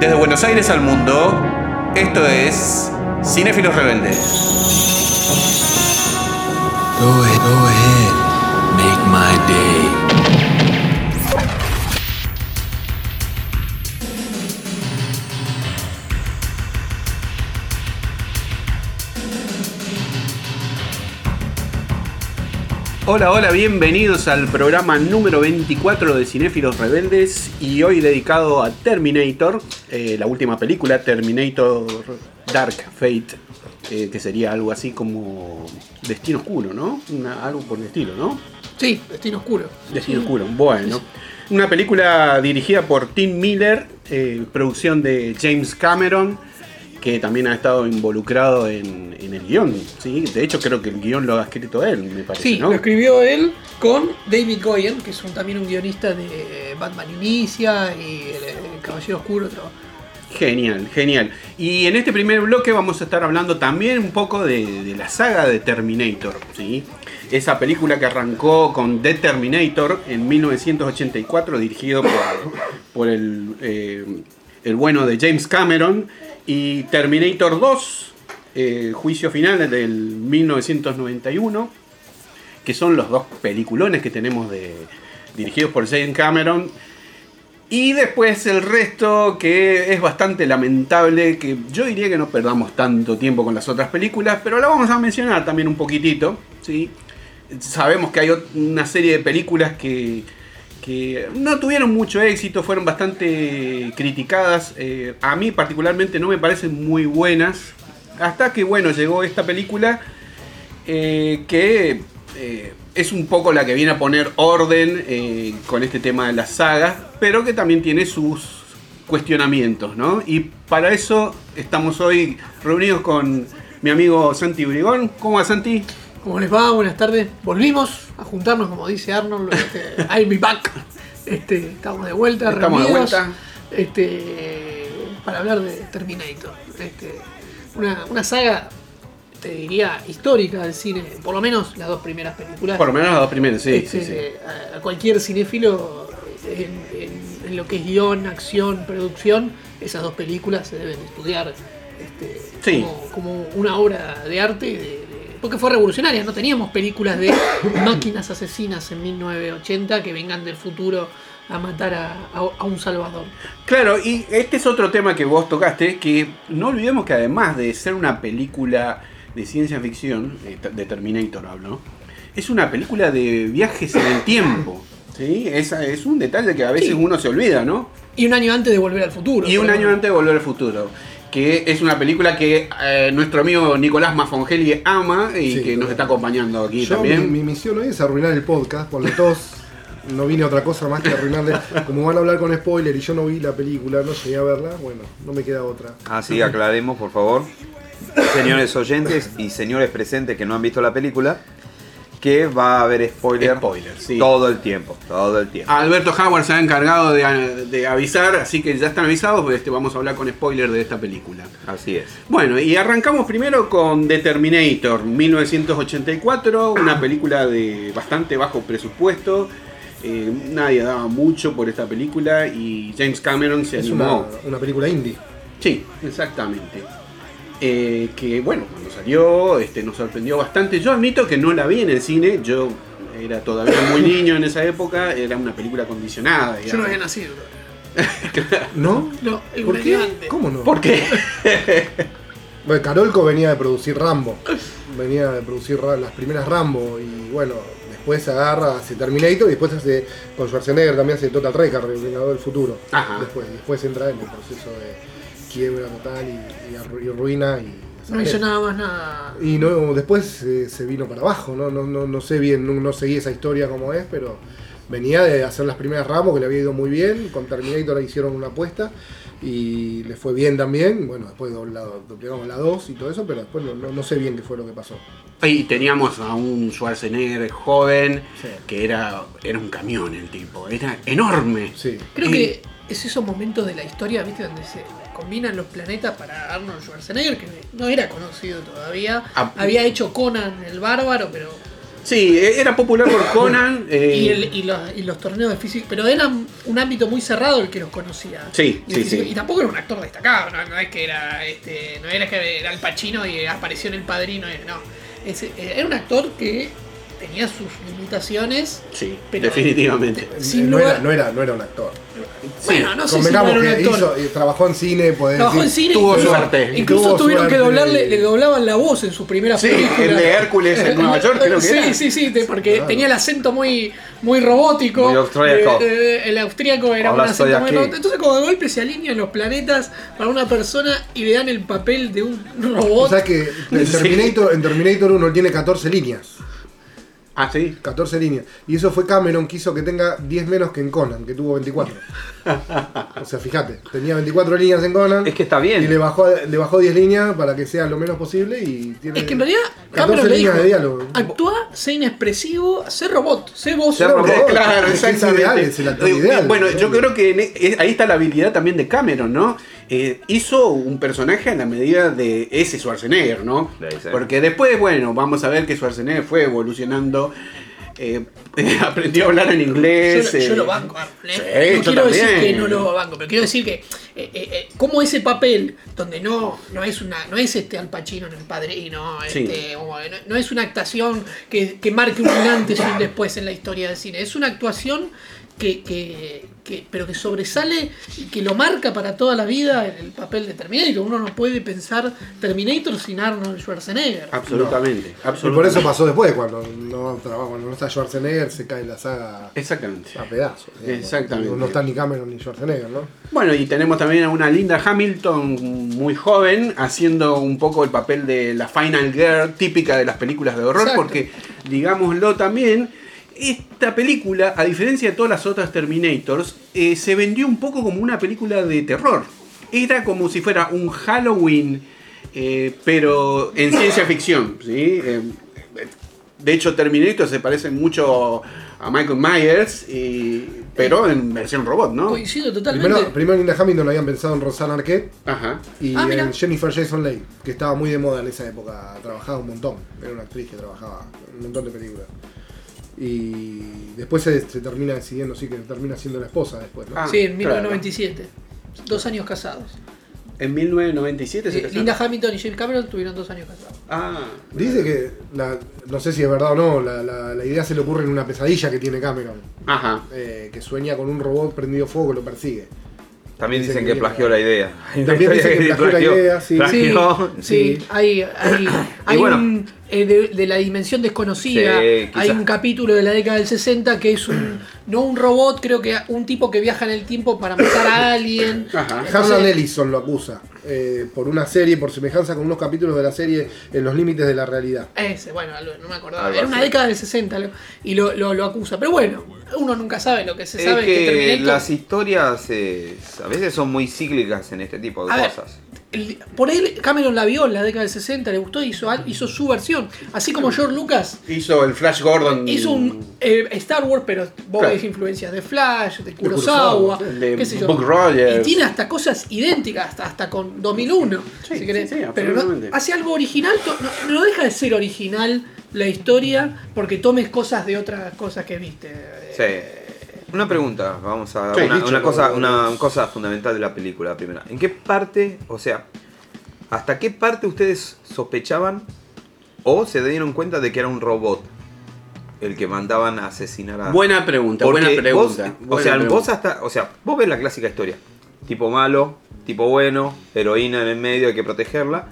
Desde Buenos Aires al mundo, esto es Cinéfilos Rebeldes. Go ahead, go ahead. Make my day. Hola, hola, bienvenidos al programa número 24 de Cinéfilos Rebeldes y hoy dedicado a Terminator, eh, la última película, Terminator Dark Fate, eh, que sería algo así como Destino Oscuro, ¿no? Una- algo por el estilo, ¿no? Sí, Destino Oscuro. Destino Oscuro, bueno. Una película dirigida por Tim Miller, eh, producción de James Cameron, que también ha estado involucrado en, en el guion. ¿sí? De hecho, creo que el guion lo ha escrito él, me parece. Sí, ¿no? lo escribió él con David Goyen, que es un- también un guionista de Batman Inicia y el, el Caballero Oscuro. otro. Genial, genial. Y en este primer bloque vamos a estar hablando también un poco de, de la saga de Terminator, ¿sí? Esa película que arrancó con The Terminator en 1984, dirigido por, por el, eh, el bueno de James Cameron, y Terminator 2, eh, Juicio Final del 1991, que son los dos peliculones que tenemos de, dirigidos por James Cameron. Y después el resto que es bastante lamentable, que yo diría que no perdamos tanto tiempo con las otras películas, pero la vamos a mencionar también un poquitito, ¿sí? Sabemos que hay una serie de películas que, que no tuvieron mucho éxito, fueron bastante criticadas. eh, a mí particularmente no me parecen muy buenas. Hasta que bueno, llegó esta película eh, que eh, es un poco la que viene a poner orden con este tema de las sagas, pero que también tiene sus cuestionamientos, ¿no? Y para eso estamos hoy reunidos con mi amigo Santi Brigón. ¿Cómo va Santi? ¿Cómo les va? Buenas tardes. Volvimos a juntarnos, como dice Arnold. Este, I'll be back. Este, estamos de vuelta, Estamos de reunidos, vuelta. Este, para hablar de Terminator. Este, una, una saga, te diría, histórica del cine. Por lo menos las dos primeras películas. Por lo menos las dos primeras, sí, Este, sí, sí. A, cualquier cinéfilo en, en- en lo que es guion, acción, producción, esas dos películas se deben estudiar este, Sí. como, como una obra de arte, de- porque fue revolucionaria. No teníamos películas de máquinas asesinas en 1980 que vengan del futuro a matar a, a- a un salvador. Claro, y este es otro tema que vos tocaste, que no olvidemos que además de ser una película de ciencia ficción, eh, de Terminator hablo, es una película de viajes en el tiempo. ¿sí? Esa es un detalle que a veces Sí. uno se olvida, ¿no? Y un año antes de Volver al Futuro. Y un año antes de Volver al Futuro. Que es una película que eh, nuestro amigo Nicolás Mafongelli ama y Sí, que nos está acompañando aquí Yo, también. mi misión hoy es arruinar el podcast, por los dos no vine a otra cosa más que arruinarle. Como van a hablar con spoiler y yo no vi la película, no llegué a verla, bueno, no me queda otra. Así aclaremos, por favor, señores oyentes y señores presentes que no han visto la película, que va a haber spoiler, Spoiler, sí. todo el tiempo, todo el tiempo. Alberto Howard se ha encargado de, de avisar, así que ya están avisados, pues, este, vamos a hablar con spoiler de esta película. Así es. Bueno, y arrancamos primero con The Terminator, 1984, una película de bastante bajo presupuesto. eh, nadie daba mucho por esta película y James Cameron se Es animó. una, una película indie. Sí, exactamente. Eh, que bueno, cuando salió este, nos sorprendió bastante. Yo admito que no la vi en el cine, yo era todavía muy niño en esa época, era una película condicionada. Yo no había nacido. ¿no? No, el ¿Por qué? antes. ¿Cómo no? ¿Por qué? Bueno, Carolco venía de producir Rambo. Venía de producir las primeras Rambo y bueno, después agarra, hace Terminator y después hace con Schwarzenegger también hace Total Recall, el Vengador del Futuro. Ajá. Después, después entra en el proceso de quiebra total y, y arru- y ruina y No hizo nada más nada. Y no, después eh, se vino para abajo, ¿no? No, no, no sé bien, no, no seguí esa historia como es, pero venía de hacer las primeras ramos que le había ido muy bien, con Terminator le hicieron una apuesta y le fue bien también, bueno, después doblegamos la 2 y todo eso, pero después no, no- no sé bien qué fue lo que pasó. Y teníamos a un Schwarzenegger joven Sí. que era, era un camión el tipo, era enorme. Sí. Creo Y- que es esos momentos de la historia, ¿viste? Donde se combinan los planetas para Arnold Schwarzenegger, que no era conocido todavía. Ah. Había hecho Conan el Bárbaro, pero Sí, eh, era popular por Conan. eh, Y, el- y los, y los torneos de física, pero era un ámbito muy cerrado el que los conocía. Sí, y, sí, sí. y tampoco era un actor destacado, no, no es que era este, no era que era el Pachino y apareció en el padrino, y- no. Eh, era un actor que tenía sus limitaciones. Sí, Pero- definitivamente. Sin no, lugar- era, no, era, no era un actor. Bueno, no sé si no era un actor. hizo, eh, trabajó en cine, podés Trabajó en decir, cine. tuvo incluso- suerte. Incluso Tuvo tuvieron que doblarle, le doblaban la voz en sus primeras Sí, películas. el de Hércules en Nueva York, creo que sí, era. Sí, sí, porque Claro. tenía el acento muy, muy robótico. Muy austríaco. Eh, eh, el austríaco era Ahora un acento muy robótico. Entonces, como de golpe se alinean los planetas para una persona y le dan el papel de un robot. O sea que en Sí. Terminator, en Terminator 1 tiene 14 líneas. Ah, sí. 14 líneas. Y eso fue Cameron, quiso que tenga 10 menos que en Conan, que tuvo 24. O sea, fíjate, tenía 24 líneas en Conan. Es que está bien. Y le bajó, le bajó 10 líneas para que sea lo menos posible y tiene es que en realidad 14 Cameron le líneas dijo, de diálogo. actúa, sé inexpresivo, sé robot, sé voz. Sé Claro, robot. robot. Claro, Es es exactamente. ideal, es el actor Eh, ideal. Bueno, yo creo que e- eh, ahí está la habilidad también de Cameron, ¿no? Eh, hizo un personaje a la medida de ese Schwarzenegger, ¿no? Porque después, bueno, vamos a ver que Schwarzenegger fue evolucionando. eh, aprendió a hablar en inglés. yo eh, lo banco. ¿eh? Sí, no quiero decir que no lo banco, pero quiero decir que eh, eh, eh, como ese papel donde no, no es una no es este Al Pacino en el padrino, Sí. este, como, no, no es una actuación que, que marque un antes y un después en la historia del cine, es una actuación que, que, que- pero que sobresale y que lo marca para toda la vida en el papel de Terminator. Uno no puede pensar Terminator sin Arnold Schwarzenegger. Absolutamente, Y absolutamente. por eso pasó después, cuando no, cuando no está Schwarzenegger, se cae la saga Exactamente. a pedazos. digamos. Exactamente. No, no está ni Cameron ni Schwarzenegger, ¿no? Bueno, y tenemos también a una Linda Hamilton muy joven haciendo un poco el papel de la Final Girl típica de las películas de horror, Exacto. porque digámoslo también, esta película, a diferencia de todas las otras Terminators, eh, se vendió un poco como una película de terror. Era como si fuera un Halloween, eh, pero en ciencia ficción. ¿sí? Eh, de hecho, Terminator se parece mucho a Michael Myers, y- pero en versión robot, ¿no? Coincido totalmente. Primero, primero Linda Hamilton habían pensado en Rosanna Arquette Ajá. y Ah, en Jennifer Jason Leigh, que estaba muy de moda en esa época. Trabajaba un montón. Era una actriz que trabajaba en un montón de películas. Y después se, se termina decidiendo, sí, que termina siendo la esposa después, ¿no? Ah, Sí, en claro. 1997. Dos años casados. En 1997 se Eh, casó. Linda Hamilton y James Cameron tuvieron dos años casados. Ah, Dice que, la- no sé si es verdad o no, la, la- la idea se le ocurre en una pesadilla que tiene Cameron, ajá. eh, que sueña con un robot prendido fuego que lo persigue. También Dicen dicen que que plagió la idea. También dicen que plagió la idea, sí. Plagió. Sí, sí, hay, hay, hay bueno. un. eh, de, de la dimensión desconocida, Sí, hay un capítulo de la década del 60 que es un. No un robot, creo que un tipo que viaja en el tiempo para matar a alguien. Ajá. Harlan Ellison lo acusa eh, por una serie, por semejanza con unos capítulos de la serie en los límites de la realidad. Ese, bueno, no me acordaba. Era una década del 60 lo- y lo, lo, lo acusa. Pero bueno, uno nunca sabe lo que se Es sabe. que, Terminator- las historias eh, a veces son muy cíclicas en este tipo de A ver, cosas. el- por él, Cameron la vio en la década del 60, le gustó y hizo, hizo su versión. Así como George Lucas Hizo el Flash Gordon. hizo un eh, Star Wars, pero vos Claro. ves influencias de Flash, de Kurosawa, de qué sé yo. Buck Rogers. Y tiene hasta cosas idénticas, hasta, hasta con 2001, Sí, si sí, sí, pero no, hace algo original, no deja de ser original la historia porque tomes cosas de otras cosas que viste. Sí. Una pregunta, vamos a Sí, una, dicho, una cosa, una cosa fundamental de la película primera. ¿En qué parte, o sea, hasta qué parte ustedes sospechaban o se dieron cuenta de que era un robot el que mandaban a asesinar a Buena pregunta, Porque buena pregunta. vos- o sea, pregunta. vos hasta, o sea, vos ves la clásica historia. Tipo malo, tipo bueno, heroína en el medio, hay que protegerla.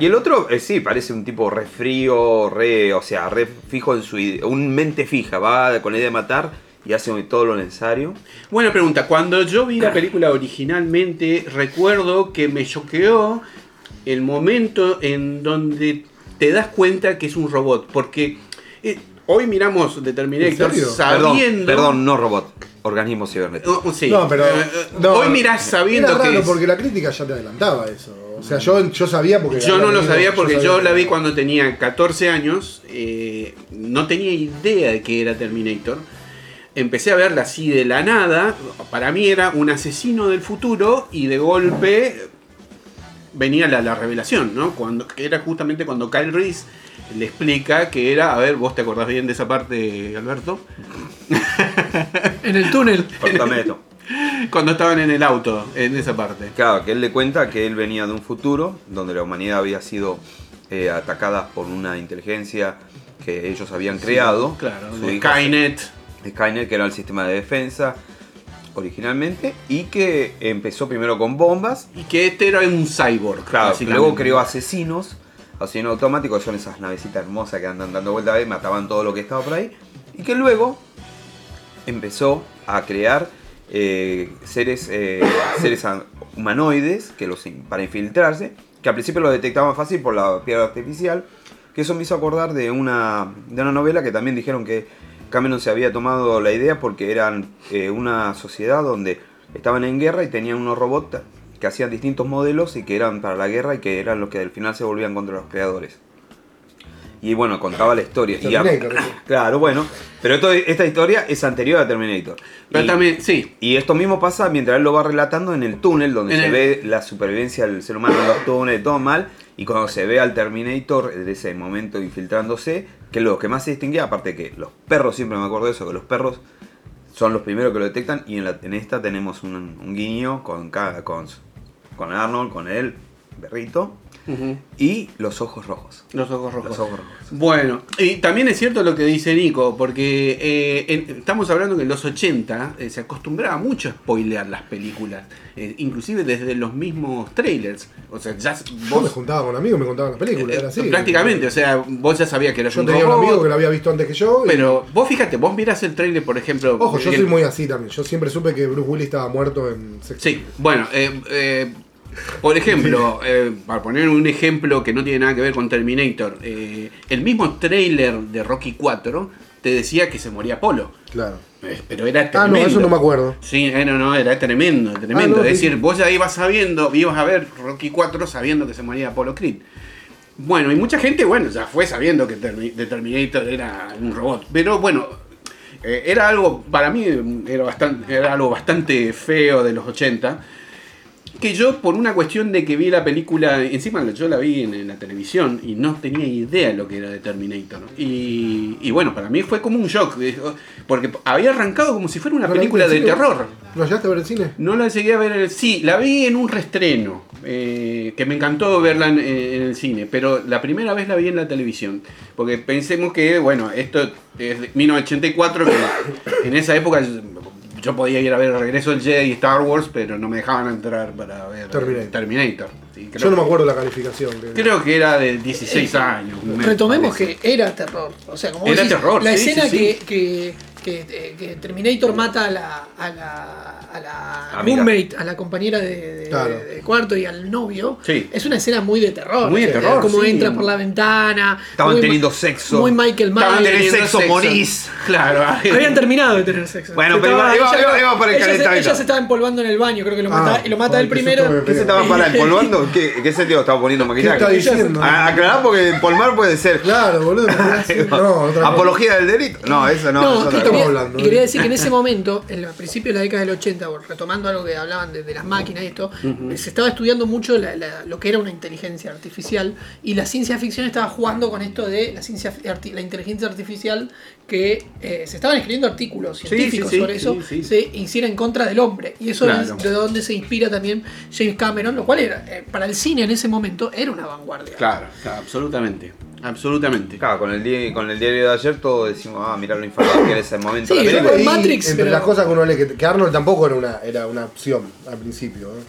Y el otro, eh, sí, parece un tipo re frío, re, o sea, re fijo en su ide- un mente fija, va con la idea de matar y hace todo lo necesario. Buena pregunta. Cuando yo vi la película originalmente, recuerdo que me choqueó el momento en donde te das cuenta que es un robot. Porque eh, hoy miramos The sabiendo. Perdón, perdón, no robot, organismo cibernético. Oh, sí. No, pero. Eh, no, hoy mirás sabiendo era que. raro es- porque la crítica ya te adelantaba eso. O sea, yo, yo sabía porque. Yo no lo sabía porque yo sabía la vi cuando tenía 14 años. eh, no tenía idea de que era Terminator. Empecé a verla así de la nada. Para mí era un asesino del futuro y de golpe venía la, la revelación, ¿no? Cuando, que era justamente cuando Kyle Reese le explica que era, a ver, vos te acordás bien de esa parte, Alberto, En el túnel. Cortame esto. cuando estaban en el auto, en esa parte. Claro, que él le cuenta que él venía de un futuro donde la humanidad había sido eh, atacada por una inteligencia que ellos habían creado. Claro, Skynet. Skynet, que era el sistema de defensa originalmente, y que empezó primero con bombas, Y que este era un cyborg. claro, luego creó asesinos, asesinos automáticos, que son esas navecitas hermosas que andan dando vueltas ver, mataban todo lo que estaba por ahí, y que luego empezó a crear eh, seres, eh, seres humanoides que los, para infiltrarse, que al principio lo detectaban fácil por la piedra artificial, que eso me hizo acordar de una, de una novela que también dijeron que Cameron se había tomado la idea porque eran eh, una sociedad donde estaban en guerra y tenían unos robots que hacían distintos modelos y que eran para la guerra y que eran los que al final se volvían contra los creadores. Y bueno, contaba la historia. Y Terminator, claro, bueno. Pero esto- esta historia es anterior a Terminator. Pero Y- también, sí. y esto mismo pasa mientras él lo va relatando en el túnel, donde En se el- ve la supervivencia del ser humano en los túneles, todo mal. Y cuando se ve al Terminator de ese momento infiltrándose, que lo que más se distinguía, aparte que los perros, siempre me acuerdo de eso, que los perros son los primeros que lo detectan. Y en, la- en esta tenemos un, un guiño con, con, con Arnold, con él, y los ojos rojos. Los ojos rojos. Los ojos rojos. Bueno, y también es cierto lo que dice Nico, porque eh, en- estamos hablando que en los 80 eh, se acostumbraba mucho a spoilear las películas, eh, inclusive desde los mismos trailers. O sea, ya Yo me vos... juntaba con amigos, me contaban la película, eh, era así. prácticamente, o sea, vos ya sabías que era Yo un tenía un robot, amigo que lo había visto antes que yo. y- Pero vos fíjate, vos mirás el trailer, por ejemplo... Ojo, yo el- soy muy así también. Yo siempre supe que Bruce Willis estaba muerto en Sex Sí, bueno, eh, eh, por ejemplo, eh, para poner un ejemplo que no tiene nada que ver con Terminator, eh, el mismo trailer de Rocky 4 te decía que se moría Apolo. Claro. Eh, Pero era Ah, tremendo. no, eso no me acuerdo. Sí, no, no, era tremendo, tremendo. Ah, no, es sí. decir, vos ya ibas sabiendo, ibas a ver Rocky 4 sabiendo que se moría Apolo Creed. Bueno, y mucha gente, bueno, ya fue sabiendo que The Terminator era un robot. Pero bueno, era algo, para mí era, bastante, era algo bastante feo de los 80. Que yo, por una cuestión de que vi la película, encima yo la vi en, en la televisión y no tenía idea lo que era de Terminator. Y, y bueno, para mí fue como un shock, eh, porque había arrancado como si fuera una ¿No la película de terror. ¿Lo llegaste a ver en cine? No la llegué a ver en el sí, la vi en un restreno, eh, que me encantó verla en, en el cine, pero la primera vez la vi en la televisión, porque pensemos que, bueno, esto es de 1984, que en esa época yo, podía ir a ver Regreso del Jedi y Star Wars, pero no me dejaban entrar para ver Terminator. Terminator. Sí, Yo no me acuerdo la calificación. que- creo que era de 16 años. me Retomemos parece. que era terror. O sea, como Era decís, terror, la sí, escena sí, que. Que, que, eh, que Terminator mata a la, a la, a la Amiga. roommate, a la compañera de, de- Claro. de cuarto y al novio, Sí. es una escena muy de terror. Muy de Eh, terror, Como sí. entra por la ventana. Estaban muy teniendo sexo. Muy Michael Estaban Myers. teniendo sexo, morís. Claro. Habían terminado de tener sexo. Bueno, Se pero iba- iba- ella- iba- iba por el ella se- calentamiento. Ella se estaba empolvando en el baño, creo que lo Ah, mata, y lo mata joder, él qué primero. susto me ¿Qué se estaba para empolvando? ¿Qué, ¿Qué sentido estaba poniendo ¿Qué maquillaje? está diciendo? A- Aclarar porque empolmar puede ser. Claro, boludo. No, otra cosa. Apología del delito. No, eso no. No, es y quería, cosa. hablando, y quería decir que en ese momento, en el principio de la década del 80, bueno, retomando algo que hablaban de, de las máquinas y esto, se estaba estudiando mucho la- la- lo que era una inteligencia artificial y la ciencia ficción estaba jugando con esto de la ciencia arti- la inteligencia artificial que eh, se estaban escribiendo artículos científicos sí, sí, sobre eso, sí, sí. se hiciera en contra del hombre. Y eso Claro. es de donde se inspira también James Cameron, lo cual era, eh, para el cine en ese momento era una vanguardia. Claro, claro, absolutamente. Absolutamente. Claro, con el, di- con el diario de ayer todos decimos, ah, mirá lo informado que era ese momento Sí, de la yo- Matrix, entre pero- las cosas que uno lee, que, que Arnold tampoco era una, era una opción al principio. ¿eh?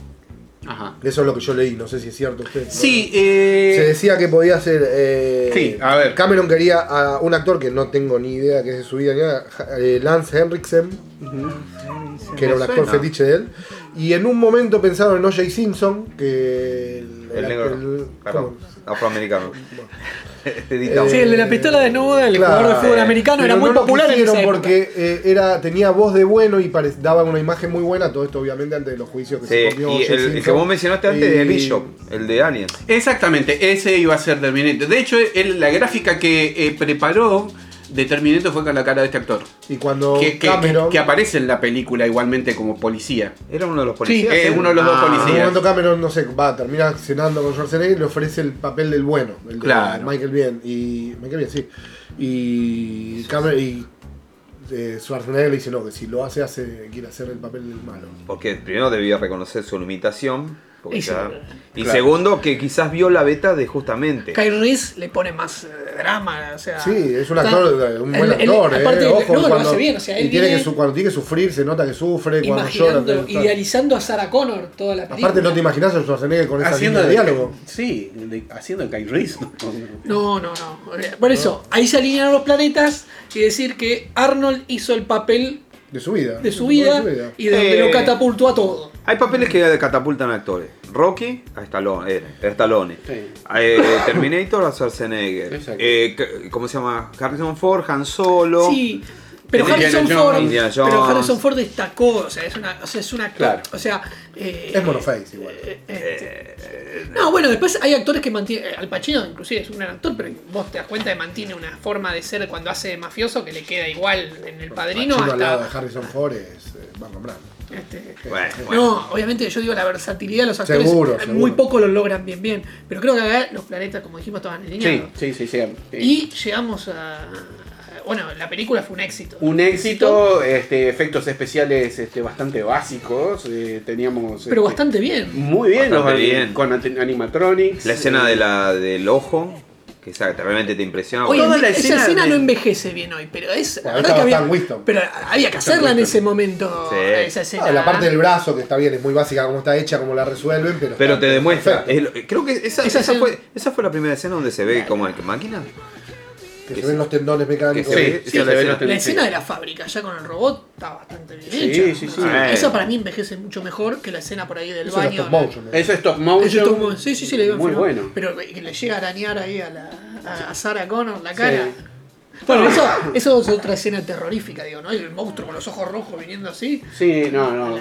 Ajá. Eso es lo que yo leí, no sé si es cierto usted. Sí, Se eh, decía que podía ser. eh, Sí, a ver. Cameron quería a un actor que no tengo ni idea que es de su vida, ni nada, eh, Lance Henriksen, que era un actor suena. fetiche de él. Y en un momento pensaron en O.J. Simpson, que. El negro, el- claro, ¿cómo? Afroamericano. Editado. Sí, el de la pistola desnuda, el Claro. jugador de fútbol americano, era muy no lo popular en esa porque eh, era, tenía voz de bueno y pare- daba una imagen muy buena. Todo esto, obviamente, antes de los juicios que Sí, se comió y el, el que vos mencionaste antes de Bishop, el de Aliens. exactamente, ese iba a ser Terminator. De hecho, él- la gráfica que eh, preparó de Terminator fue con la cara de este actor. Y cuando Que, que- Cameron. que aparece en la película igualmente como policía. Era uno de los policías. es uno de los dos Ah, policías. momento Cameron, no sé, va, termina cenando con Schwarzenegger y le ofrece el papel del bueno, el de Claro. Michael Bien. Y. Michael Bien, sí. Y Cameron y eh, Schwarzenegger le dice no, que si lo hace, hace quiere hacer el papel del malo. Porque primero debía reconocer su limitación. Y ya- sí. y Claro. segundo, que quizás vio la beta de justamente. Kyle Reese le pone más eh, drama, o sea. Sí, es un actor, eh, un buen el- el- actor, eh, aparte, ojo, no, lo cuando, hace bien, o sea, él y tiene que su- cuando tiene que sufrir, se nota que sufre, cuando llora. idealizando a Sarah Connor toda la película. Aparte no te imaginas a Schwarzenegger con esa Haciendo línea de diálogo. Sí, de- haciendo el Kyle Reese. ¿no? No, no, no. Por eso, ahí se alinearon los planetas y decir que Arnold hizo el papel De su vida. de su vida y de donde Eh. lo catapultó a todo. Hay papeles que catapultan actores. Rocky a Stallone. eh, a Stallone. Sí. Eh, Terminator a Schwarzenegger. Exacto. Eh, ¿Cómo se llama? Harrison Ford, Han Solo. Sí. Pero Harrison. Ford, pero. Harrison Ford destacó, o sea, es una, o sea, es un actor, Claro. o sea, eh, Es monoface igual. eh, eh, no, bueno, después hay actores que mantienen, Al Pacino inclusive es un gran actor, pero vos te das cuenta de mantiene una forma de ser cuando hace de mafioso que le queda igual en el padrino Pacino al lado de hasta Harrison Ford es eh, Marlon Brando. Este, Bueno, bueno. No, obviamente yo digo la versatilidad de los actores. Seguro, eh, seguro. Muy poco lo logran bien, bien. Pero creo que acá los planetas, como dijimos, estaban Sí, alineados. sí, sí, sí. Y llegamos a. a- Bueno, la película fue un éxito. Un éxito, este, efectos especiales este, bastante básicos. eh, teníamos. Pero este, bastante bien. Muy bien, Bastante los- bien. con animatronics. La escena eh, de la, del ojo, que realmente te impresiona. Toda la esa escena escena de- no envejece bien hoy, pero es. la verdad que había, Winston. pero había que hacerla en ese momento. Sí. Esa escena. La parte del brazo, que está bien, es muy básica como está hecha, como la resuelven, pero. Pero está te demuestra. perfecto. es lo- creo que esa, Esa esa escena- fue, esa fue la primera escena donde se ve como el que máquina. Que se ven los tendones mecánicos. que se ve- Sí, es la se escena. La de la fábrica, ya con el robot, está bastante bien Sí, hecha. sí, sí. Eh. Esa para mí envejece mucho mejor que la escena por ahí del Eso era baño. stop motion. ¿no? Eso es top motion. Eso es sí, sí, sí, le digo Muy bueno. Pero que le llega a arañar ahí a, la, a, a Sarah Connor la cara. Bueno, eso, eso es otra escena terrorífica, digo, ¿no? El monstruo con los ojos rojos viniendo así. Sí, no, no.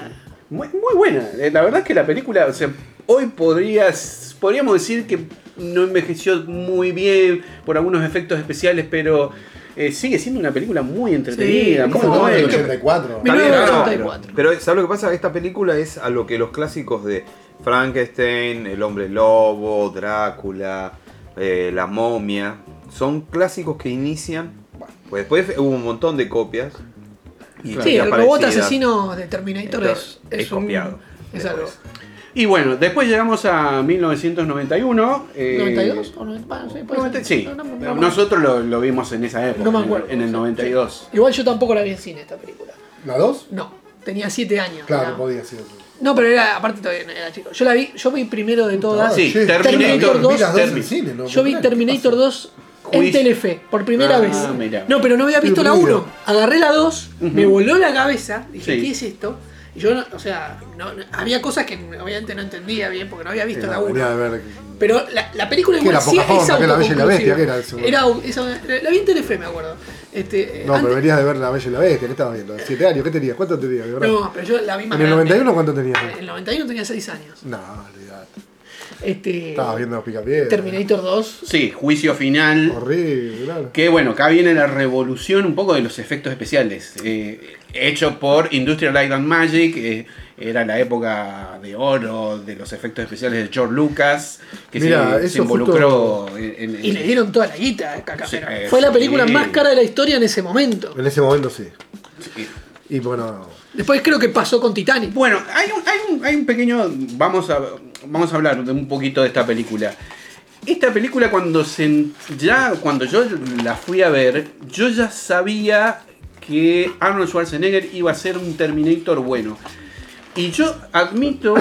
Muy, muy buena. Eh, La verdad es que la película, o sea, hoy podrías, podríamos decir que no envejeció muy bien por algunos efectos especiales, pero eh, sigue siendo una película muy entretenida. Sí, ¿Cómo no? Del 84. Está bien, 1984. no, Pero ¿sabes lo que pasa? Esta película es a lo que los clásicos de Frankenstein, El Hombre Lobo, Drácula, eh, La Momia, son clásicos que inician. Pues después hubo un montón de copias. Y Sí, el robot asesino de Terminator Esto es, es es, un- copiado. Es algo. Y bueno, después llegamos a 1991. eh, ¿92? ¿O 90? Bueno, sí, puede 90, ser. sí, No, no, no, no. nosotros lo, lo vimos en esa época, No me en el- acuerdo. en el 92. Igual yo tampoco la vi en cine esta película. ¿La 2? No, tenía 7 años. Claro, podía ser. No, pero era, aparte todavía no era chico. Yo la vi, yo vi primero de todas. Sí, Terminator vi las dos Termi- en cine, ¿no? Yo vi. Terminator 2 en. Telefe, por primera Ah, vez. mira. No, pero no había visto la Qué 1. ruido. Agarré la 2, me voló la cabeza, dije, Sí. ¿qué es esto? Y yo, no- o sea, no- no- había cosas que obviamente no entendía bien porque no había visto la no, 1. venía de ver. Pero la, la película ¿Qué igual era, sí es ¿Qué, La Bella y la Bestia? ¿Qué era eso? Era, esa- la, vi en Telefe, me acuerdo. Este, No, antes- pero venías de ver La Bella y la Bestia. ¿Qué estabas viendo? ¿Siete años? ¿Qué tenías? ¿Cuánto tenías? de verdad? no, pero yo la vi más ¿En el grande. 91 cuánto tenías? En el 91 tenía 6 años. No, olvidate. Este, Estabas viendo los picapiedras. Terminator 2. Sí, juicio final. Horrible, claro. Que bueno, acá viene la revolución un poco de los efectos especiales. eh, hecho por Industrial Light and Magic. eh, era la época de oro de los efectos especiales de George Lucas. Que se, involucró en, en- Y le dieron toda la guita a Caca, Sí, pero eh, Fue la película sí. más cara de la historia en ese momento. En ese momento sí. Sí. Y bueno, Después creo que pasó con Titanic. Bueno, hay un, hay un, hay un pequeño. Vamos a, vamos a hablar de un poquito de esta película. Esta película cuando se ya cuando yo la fui a ver, yo ya sabía que Arnold Schwarzenegger iba a ser un Terminator bueno. Y yo admito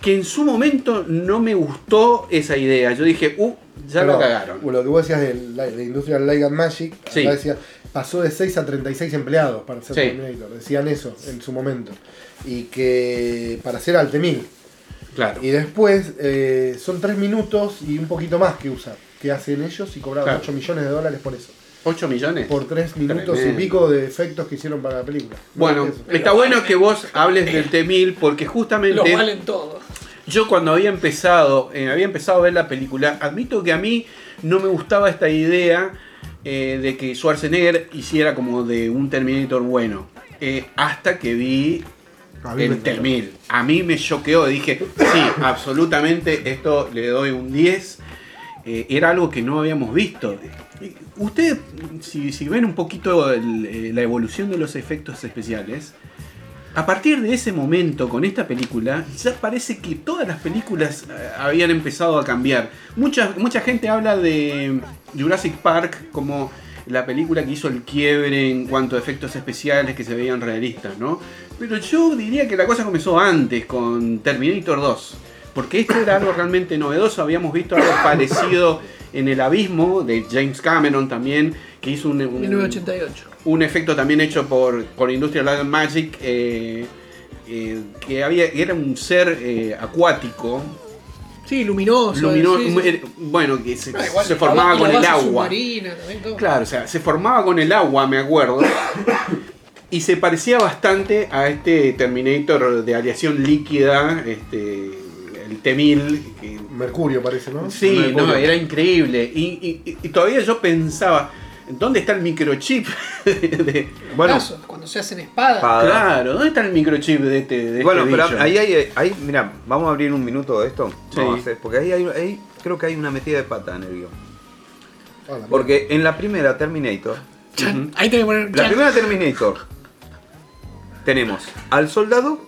que en su momento no me gustó esa idea. Yo dije, uh, ya pero, la cagaron. Lo que vos decías de, la- de Industrial Light and Magic, acá Sí. decía, pasó de 6 a 36 empleados para ser Sí. Terminator. Decían eso en su momento. Y que para ser Altemil. Claro. Y después eh, son 3 minutos y un poquito más que usan. Que hacen ellos y cobraron Claro. 8 millones de dólares por eso. 8 millones. Por 3 minutos Tremendo. y pico de efectos que hicieron para la película. Bueno, está bueno que vos hables del T-1000 porque justamente Los valen todo. Yo cuando había empezado, eh, había empezado a ver la película, admito que a mí no me gustaba esta idea eh, de que Schwarzenegger hiciera como de un Terminator bueno. Eh, hasta que vi el T-1000. A mí me choqueó, dije, sí, absolutamente, esto le doy un 10. Eh, era algo que no habíamos visto. Ustedes, si, si ven un poquito eh, la evolución de los efectos especiales, a partir de ese momento, con esta película, ya parece que todas las películas eh, habían empezado a cambiar. Mucha, mucha gente habla de Jurassic Park como la película que hizo el quiebre en cuanto a efectos especiales que se veían realistas, ¿no? Pero yo diría que la cosa comenzó antes, con Terminator 2. Porque esto era algo realmente novedoso. Habíamos visto algo parecido en El Abismo de James Cameron también, que hizo un, un- 1988. un efecto también hecho por, por Industrial Light and Magic eh, eh, que había era un ser eh, acuático Sí, luminoso. luminoso sí, sí. bueno que se, Ah, igual, se formaba con el agua submarina también, todo. claro o sea se formaba con el agua me acuerdo y se parecía bastante a este Terminator de aleación líquida este el T-1000 que Mercurio parece, ¿no? Sí, no, era increíble. Y, y- y todavía yo pensaba, ¿dónde está el microchip? de- Bueno, Caso, cuando se hacen espadas. Pa- claro, ¿dónde está el microchip de este, de este bueno, pero bicho? ahí hay, ahí, mira, vamos a abrir un minuto de esto. Sí. Vamos a hacer- porque ahí, hay, ahí creo que hay una metida de pata en el guion. Ah, Porque en la primera Terminator, Chan, Ahí que poner un la primera Terminator, tenemos al soldado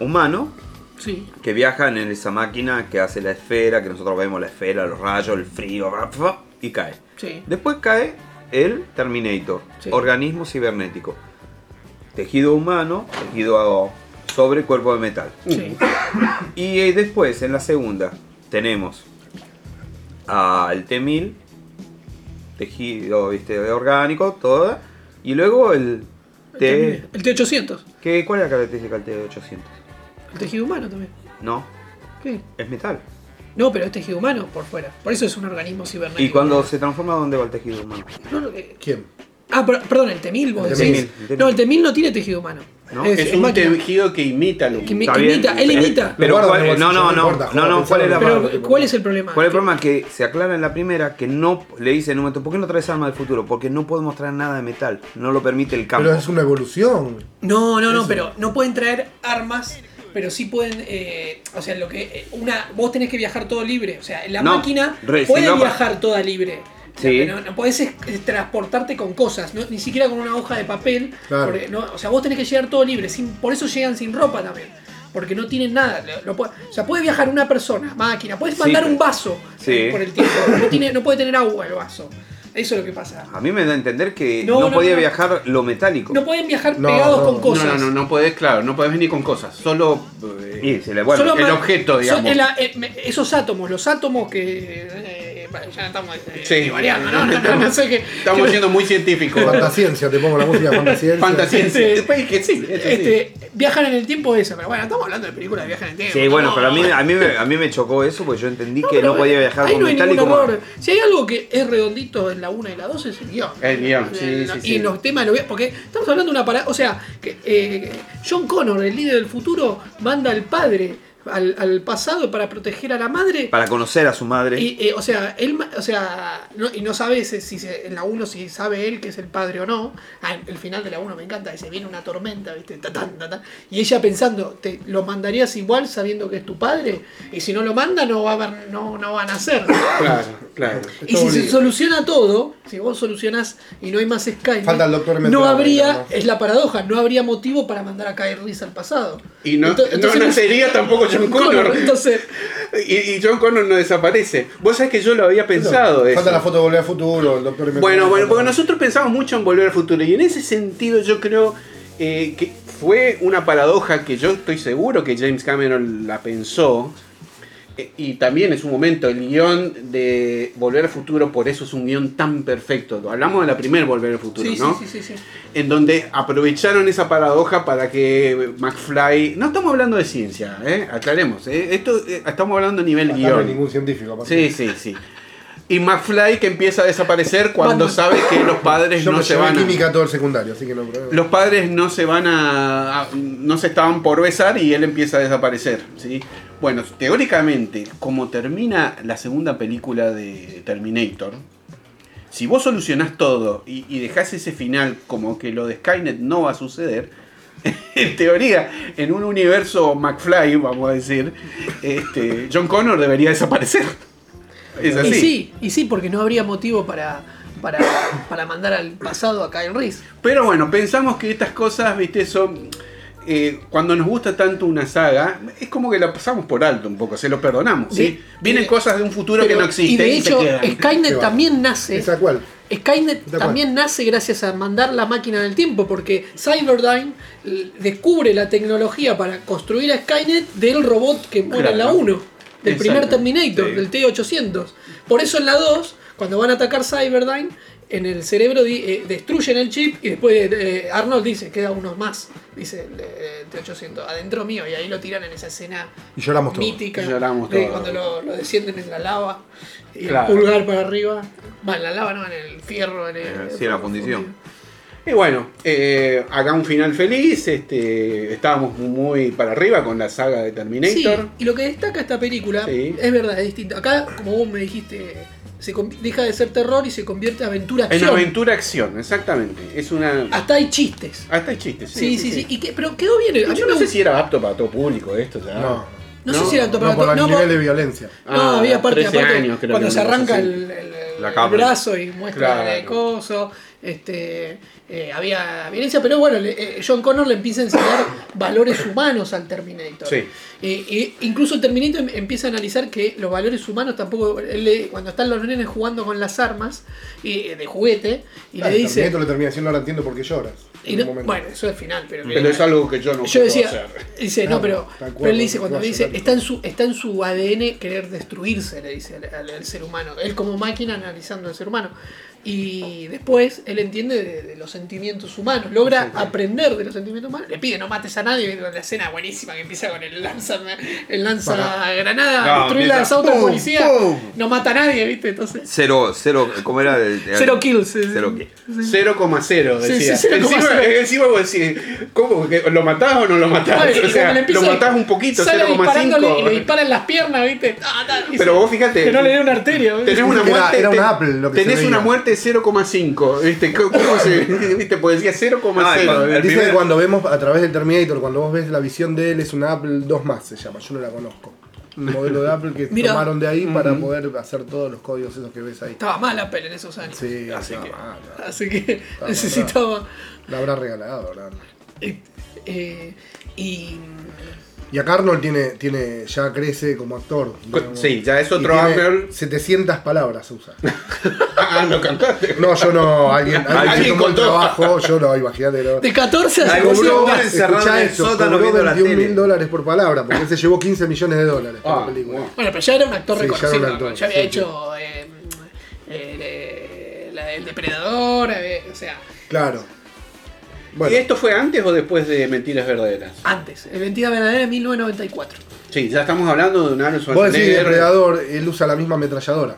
humano Sí. que viaja en esa máquina que hace la esfera, que nosotros vemos la esfera, los rayos, el frío, y cae. Sí. Después cae el Terminator, Sí. organismo cibernético. Tejido humano, tejido sobre cuerpo de metal. Sí. Y eh, después, en la segunda, tenemos al T-1000, tejido ¿viste? orgánico, todo. Y luego el T... El T800. ¿qué, ¿Cuál es la característica del T-800? El tejido humano también. No, ¿Qué? es metal. No, pero es tejido humano por fuera. Por eso es un organismo cibernético. ¿Y cuando se transforma, dónde va el tejido humano? No, no, eh, ¿Quién? Ah, per- perdón, el T-1000 vos El decís. T-1000, el T-1000. No, el T-1000 no tiene tejido humano. ¿No? Es, un máquina. tejido que imita lo Que bien, imita, él imita. Pero guarda cuál- no, no, no, importa, no, no, ¿cuál es la Pero, ¿cuál es el problema? ¿Cuál es el Que- problema? Que se aclara en la primera que no le dice en un momento, ¿por qué no traes armas del futuro? Porque no podemos traer nada de metal, no lo permite el campo. Pero es una evolución. No, no, no, Eso. pero no pueden traer armas, pero sí pueden, eh, o sea, lo que eh, una, vos tenés que viajar todo libre, o sea, la No, máquina re- puede si no- viajar toda libre. Sí. No, no podés es- es transportarte con cosas, no- ni siquiera con una hoja de papel. Claro. porque no- o sea, vos tenés que llegar todo libre. Sin, por eso llegan sin ropa también. Porque no tienen nada. Lo- lo o sea, puede viajar una persona, máquina. Puedes mandar un vaso Sí. eh, por el tiempo. No, tiene, no puede tener agua el vaso. Eso es lo que pasa. A mí me da a entender que No, no, no, podía no. viajar lo metálico. No pueden viajar No, pegados no, con no, cosas. No, no, no, no podés, claro, no podés venir con cosas. Solo. eh, Y se le- bueno, Solo el objeto, digamos. el- eh, me- esos átomos, los átomos que. eh, bueno, ya estamos eh, Sí. variando, ¿no? No, no, no sé qué. Estamos siendo muy científicos. Fantasciencia, te pongo la música de fantasciencia. Fantasciencia. Este- que sí. Este, viajan en el tiempo eso, pero bueno, estamos hablando de películas de viajan en el tiempo. Sí, bueno, no, pero a mí, a, mí me, a mí me chocó eso porque yo entendí que no podía viajar ahí con no hay metal y ningún como... Si hay algo que es redondito en la 1 y la 2 es el guion. El guion, sí, Eh, sí, y sí. los temas de los porque estamos hablando de una parada, o sea, que eh, John Connor, el líder del futuro, manda al padre al, al pasado para proteger a la madre. Para conocer a su madre. Y, eh, o sea, él, ma- o sea, no, y no sabe si, si se- en la 1 si sabe él que es el padre o no. Ah, el final de la 1 me encanta, que se viene una tormenta, ¿viste? Ta, ta, tan. Y ella pensando, ¿te lo mandarías igual sabiendo que es tu padre? Y si no lo manda, no va a haber, no, no van a. Claro, claro. Y si se soluciona todo, si vos solucionás y no hay más Skynet, Falta el doctor no habría, es la paradoja, no habría motivo para mandar a Kyle Reese al pasado. Y no, Ento- no entonces- nacería tampoco John Connor. Entonces, Y, y John Connor no desaparece. Vos sabés que yo lo había pensado. eso. Falta la foto de Volver al Futuro, el doctor Bueno, bueno, porque nosotros pensamos mucho en volver al futuro y en ese sentido yo creo eh, que fue una paradoja que yo estoy seguro que James Cameron la pensó y también en su momento el guion de Volver al Futuro por eso es un guion tan perfecto. Hablamos de la primera Volver al Futuro, sí, ¿no? sí, sí, sí, sí. En donde aprovecharon esa paradoja para que McFly... No estamos hablando de ciencia, ¿eh? aclaremos. ¿eh? Esto eh, estamos hablando a nivel Acá no guion. ningún científico. aparte. Sí, sí, sí. Y McFly que empieza a desaparecer cuando sabe que los padres Yo no me se van a, química todo el secundario, así que no los padres no se van a, a- no se estaban por besar y él empieza a desaparecer, ¿sí? Bueno, teóricamente, como termina la segunda película de Terminator, si vos solucionás todo y, y dejás ese final como que lo de Skynet no va a suceder, en teoría, en un universo McFly, vamos a decir, este, John Connor debería desaparecer. Es Y así. sí, y sí, porque no habría motivo para, para, para mandar al pasado a Kyle Reese. Pero bueno, pensamos que estas cosas, viste, son. Eh, cuando nos gusta tanto una saga, es como que la pasamos por alto un poco, se lo perdonamos. ¿sí? De- Vienen de- cosas de un futuro Pero- que no existe. Y de hecho. Skynet también nace. ¿Esa cuál? Skynet ¿De también nace gracias a mandar la máquina del tiempo, porque Cyberdyne l- descubre la tecnología para construir a Skynet del robot que muere en la Claro. 1, del primer. Terminator, Sí. del T-800. Por eso en la 2, cuando van a atacar Cyberdyne, en el cerebro di- eh, destruyen el chip y después eh, Arnold dice, queda uno más, dice el eh, T-800, adentro mío, y ahí lo tiran en esa escena Y lloramos todos. mítica Y lloramos de todos. cuando lo, lo descienden en la lava y Claro. el pulgar para arriba va en la lava no en el fierro en el, sí, en la fundición. Y bueno, eh, acá un final feliz. Este, estábamos muy para arriba con la saga de sí Terminator. y lo que destaca esta película Sí. es verdad es distinto acá como vos me dijiste se deja de ser terror y se convierte en aventura En acción aventura acción, exactamente. Es una. hasta hay chistes Hasta hay chistes. sí sí sí, Y que, pero quedó bien a Yo me no sé si era apto para todo público esto ya. No, no, sé no, si era apto para no por el nivel de violencia. No, Ah, había parte, 13 aparte, años, creo cuando que se arranca el, el- brazo y muestra Claro. el coso, este, eh, había violencia, pero bueno, le- eh, John Connor le empieza a enseñar valores humanos al Terminator. Sí. Eh, incluso el Terminator em- empieza a analizar que los valores humanos tampoco, él cuando están los nenes jugando con las armas eh, de juguete, y Ah, le el dice... Terminator le termina diciendo, ahora entiendo por qué lloras. Y no- bueno, eso es final, pero... Pero es algo que yo no Yo puedo decía, hacer. dice, no, pero, cual, pero él dice, cuando dice, está en su, está en su ADN querer destruirse, le dice al, al- al ser humano. Él como máquina analizando al ser humano. Y después él entiende de, de los sentimientos humanos, logra aprender de los sentimientos humanos. Le pide no mates a nadie, la escena buenísima que empieza con el lanza, el lanza granada, No, destruir las autos de policía, pum. no mata a nadie, ¿viste? Entonces, Cero, cero, ¿cómo era? El- el- cero kills. sí, sí. Cero kills. 0,0 Sí, decía. Sí, 0,0. encima, vos decís, ¿cómo? ¿Que ¿Lo matás o no lo matás? O sea, lo matás un poquito, sale disparándole y le 0,5. disparan las piernas, ¿viste? Ah, Pero vos fíjate. Que no le dé una arteria, ¿viste? Tenés una Era- muerte. era un te- Apple lo que se tenés una muerte 0,5. ¿Viste? ¿Cómo se.? ¿Viste? Porque decía 0,0. Ah, Dice primer- que cuando vemos a través del Terminator, cuando vos ves la visión de él, es una Apple 2 más, se llama, yo no la conozco. Un modelo de Apple que tomaron de ahí para poder hacer todos los códigos esos que ves ahí. Estaba mal Apple en esos años. Sí, así estaba que, mal, así que necesitaba. La habrá regalado, ¿verdad? eh, eh, y. Y acá Arnold tiene, tiene, ya crece como actor. digamos. Sí, ya es otro Arnold. 700 palabras usa. Ah, lo cantaste. No, yo no, alguien, alguien, Alguien tomó el contó. trabajo, yo no, imagínate. No. De 14 a Ay, 50. boludo, más. vale. encerrado Escuchá en el esto, sótano cobró viendo la 21 tele. mil dólares por palabra, porque él se llevó 15 millones de dólares por Ah, la película. bueno. Bueno, pero ya era un actor Sí, ya era un reconocido. actor, ¿no? Ya había sí, hecho eh, eh, la del Depredador, había- o sea, Claro. ¿Y esto fue antes o después de Mentiras Verdaderas? antes. El Mentira Verdadera de 1994. Sí, ya estamos hablando de un Arnold vos decís Schwarzenegger. Depredador, él usa la misma ametralladora.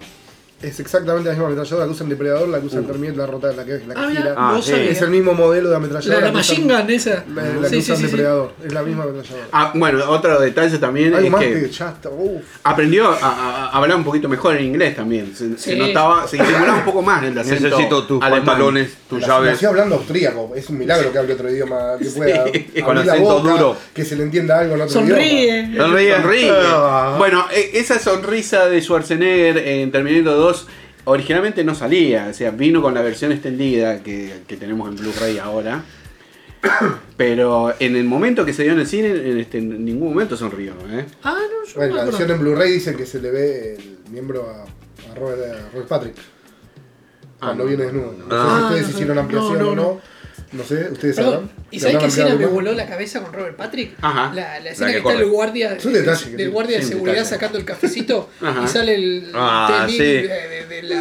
Es exactamente la misma ametralladora que usa el Depredador, la que usa el Terminator, la rota, la que, la que Ah, gira. mira, Ah. Es el mismo modelo de La, ametralladora. la que usa- Machine Gun esa. La, la que Sí, usa sí, el sí, sí. Depredador. Es la misma ametralladora. Ah, bueno, otro detalle también Hay es más que que ya está. Uf. aprendió a, a- a hablar un poquito mejor en inglés también. Se, se Sí. notaba, se disimulaba un poco más el acento Necesito tus alemán. pantalones, tus La- llaves. Nació hablando austríaco. Es un milagro que hable otro idioma. Que pueda abrir Con la acento boca, duro. Que se le entienda algo en otro idioma. Sonríe. Sonríe. Sonríe. Ah. Bueno, e- esa sonrisa de Schwarzenegger en Terminator 2 originalmente no salía, o sea, vino con la versión extendida que, que tenemos en Blu-ray ahora. Pero en el momento que se dio en el cine, en, este, en ningún momento sonrió. ¿eh? Ah, no, yo Bueno, no la versión en Blu-ray dicen que se le ve el miembro a, a Robert, a Robert Patrick. Cuando no. viene desnudo. No sé Ah, si ustedes no, hicieron no, ampliación no, o no. No. Sé, ustedes sabrán. ¿Y ¿Le sabés qué escena me voló la cabeza con Robert Patrick? Ajá. La, la escena que que, está el guardia, detalle del guardia de seguridad detalle. sacando el cafecito Ajá. y sale el Ah, T-1000 sí. de, de- de la-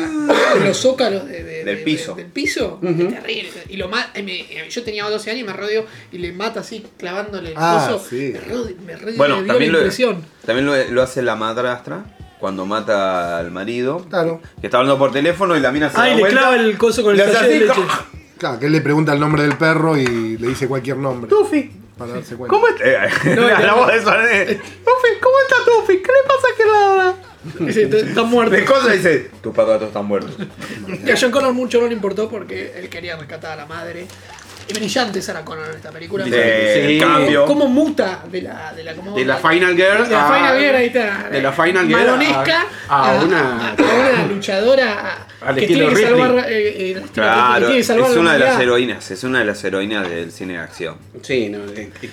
de los zócalos de- de- Del de- piso. del piso. Ujú. Es terrible. Y lo ma- eh, me- yo tenía 12 años y me rodeó y le mata así clavándole el Ah, coso. sí. Me, rode- me re- Bueno, me dio también la lo, impresión. también lo, lo hace la madrastra cuando mata al marido. Claro. Que está hablando por teléfono y la mina se Ay, da le vuelta. clava el coso con el Claro, que él le pregunta el nombre del perro y le dice cualquier nombre. Tufi. Para darse cuenta. ¿Cómo está? No, la voz de Schwarzenegger. Tufi, ¿cómo está Tufi? ¿Qué le pasa que ladra? Dice, Están muertos. De cosas dice, tus patratos están muertos. Y a John Connor mucho no le importó porque él quería rescatar a la madre. Y brillante Sarah Connor en esta película. De Sí. cambio. ¿Cómo muta de la, de la, como- De la Final Girl de la a- Final Girl, ahí está. de la Final Girl Malonesca a- a una- a una luchadora Al que estilo tiene que Ripley. salvar, eh, eh, Claro, que tiene que es salvar la una de las heroínas, es una de las heroínas del cine de acción. Sí, no,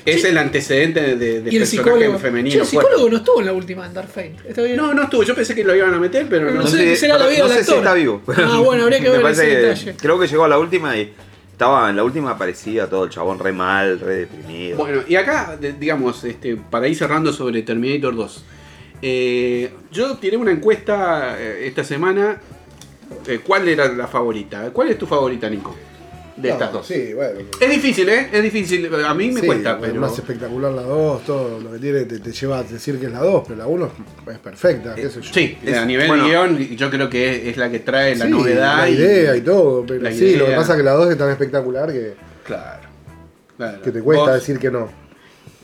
es el antecedente de, de Y el psicólogo. femenino. Che, el fuerte. psicólogo no estuvo en la última en Dark Fate. No, no estuvo. Yo pensé que lo iban a meter, pero No no, sé, sé. será la vida no sé si está vivo. Ah, bueno, habría que ver ese detalle. Creo que llegó a la última y estaba en la última aparecía todo el chabón re mal, re deprimido. Bueno, y acá, digamos, este, para ir cerrando sobre Terminator 2. eh, yo tiré una encuesta eh, esta semana. eh, ¿Cuál era la favorita? ¿Cuál es tu favorita, Nico? De No, estas dos. Sí, bueno. Es difícil, ¿eh? Es difícil. A mí me Sí, cuesta, es pero. más espectacular la 2, todo lo que tiene te, te lleva a decir que es la 2, pero la 1 es, es perfecta, qué sé yo. Sí, Es- a nivel bueno. guion, yo creo que es, es la que trae la Sí, novedad. La y- idea y todo, pero sí, lo que idea. pasa es que la 2 es tan espectacular que, Claro. claro. que te cuesta ¿Vos, decir que no.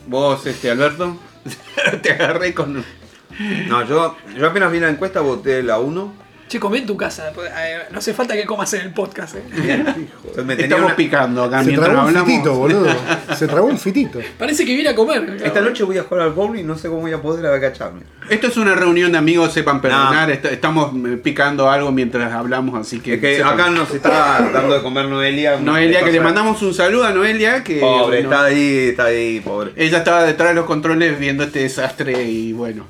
Vos, este, Alberto, te agarré con. No, yo, yo apenas vi la encuesta, voté la 1. Che, comé en tu casa. No hace falta que comas en el podcast. eh. Me tenía Estamos una- picando acá Se mientras tragó un fitito, boludo. Se tragó un fitito. Parece que viene a comer. Esta noche voy a jugar al bowling y no sé cómo voy a poder agacharme. Esto es una reunión de amigos, sepan perdonar. est- Estamos eh, picando algo mientras hablamos, así que. Es que acá nos está dando de comer Noelia. Noelia, que le mandamos un saludo a Noelia, que. Pobre, bueno, está ahí, está ahí, pobre. Ella estaba detrás de los controles viendo este desastre y bueno.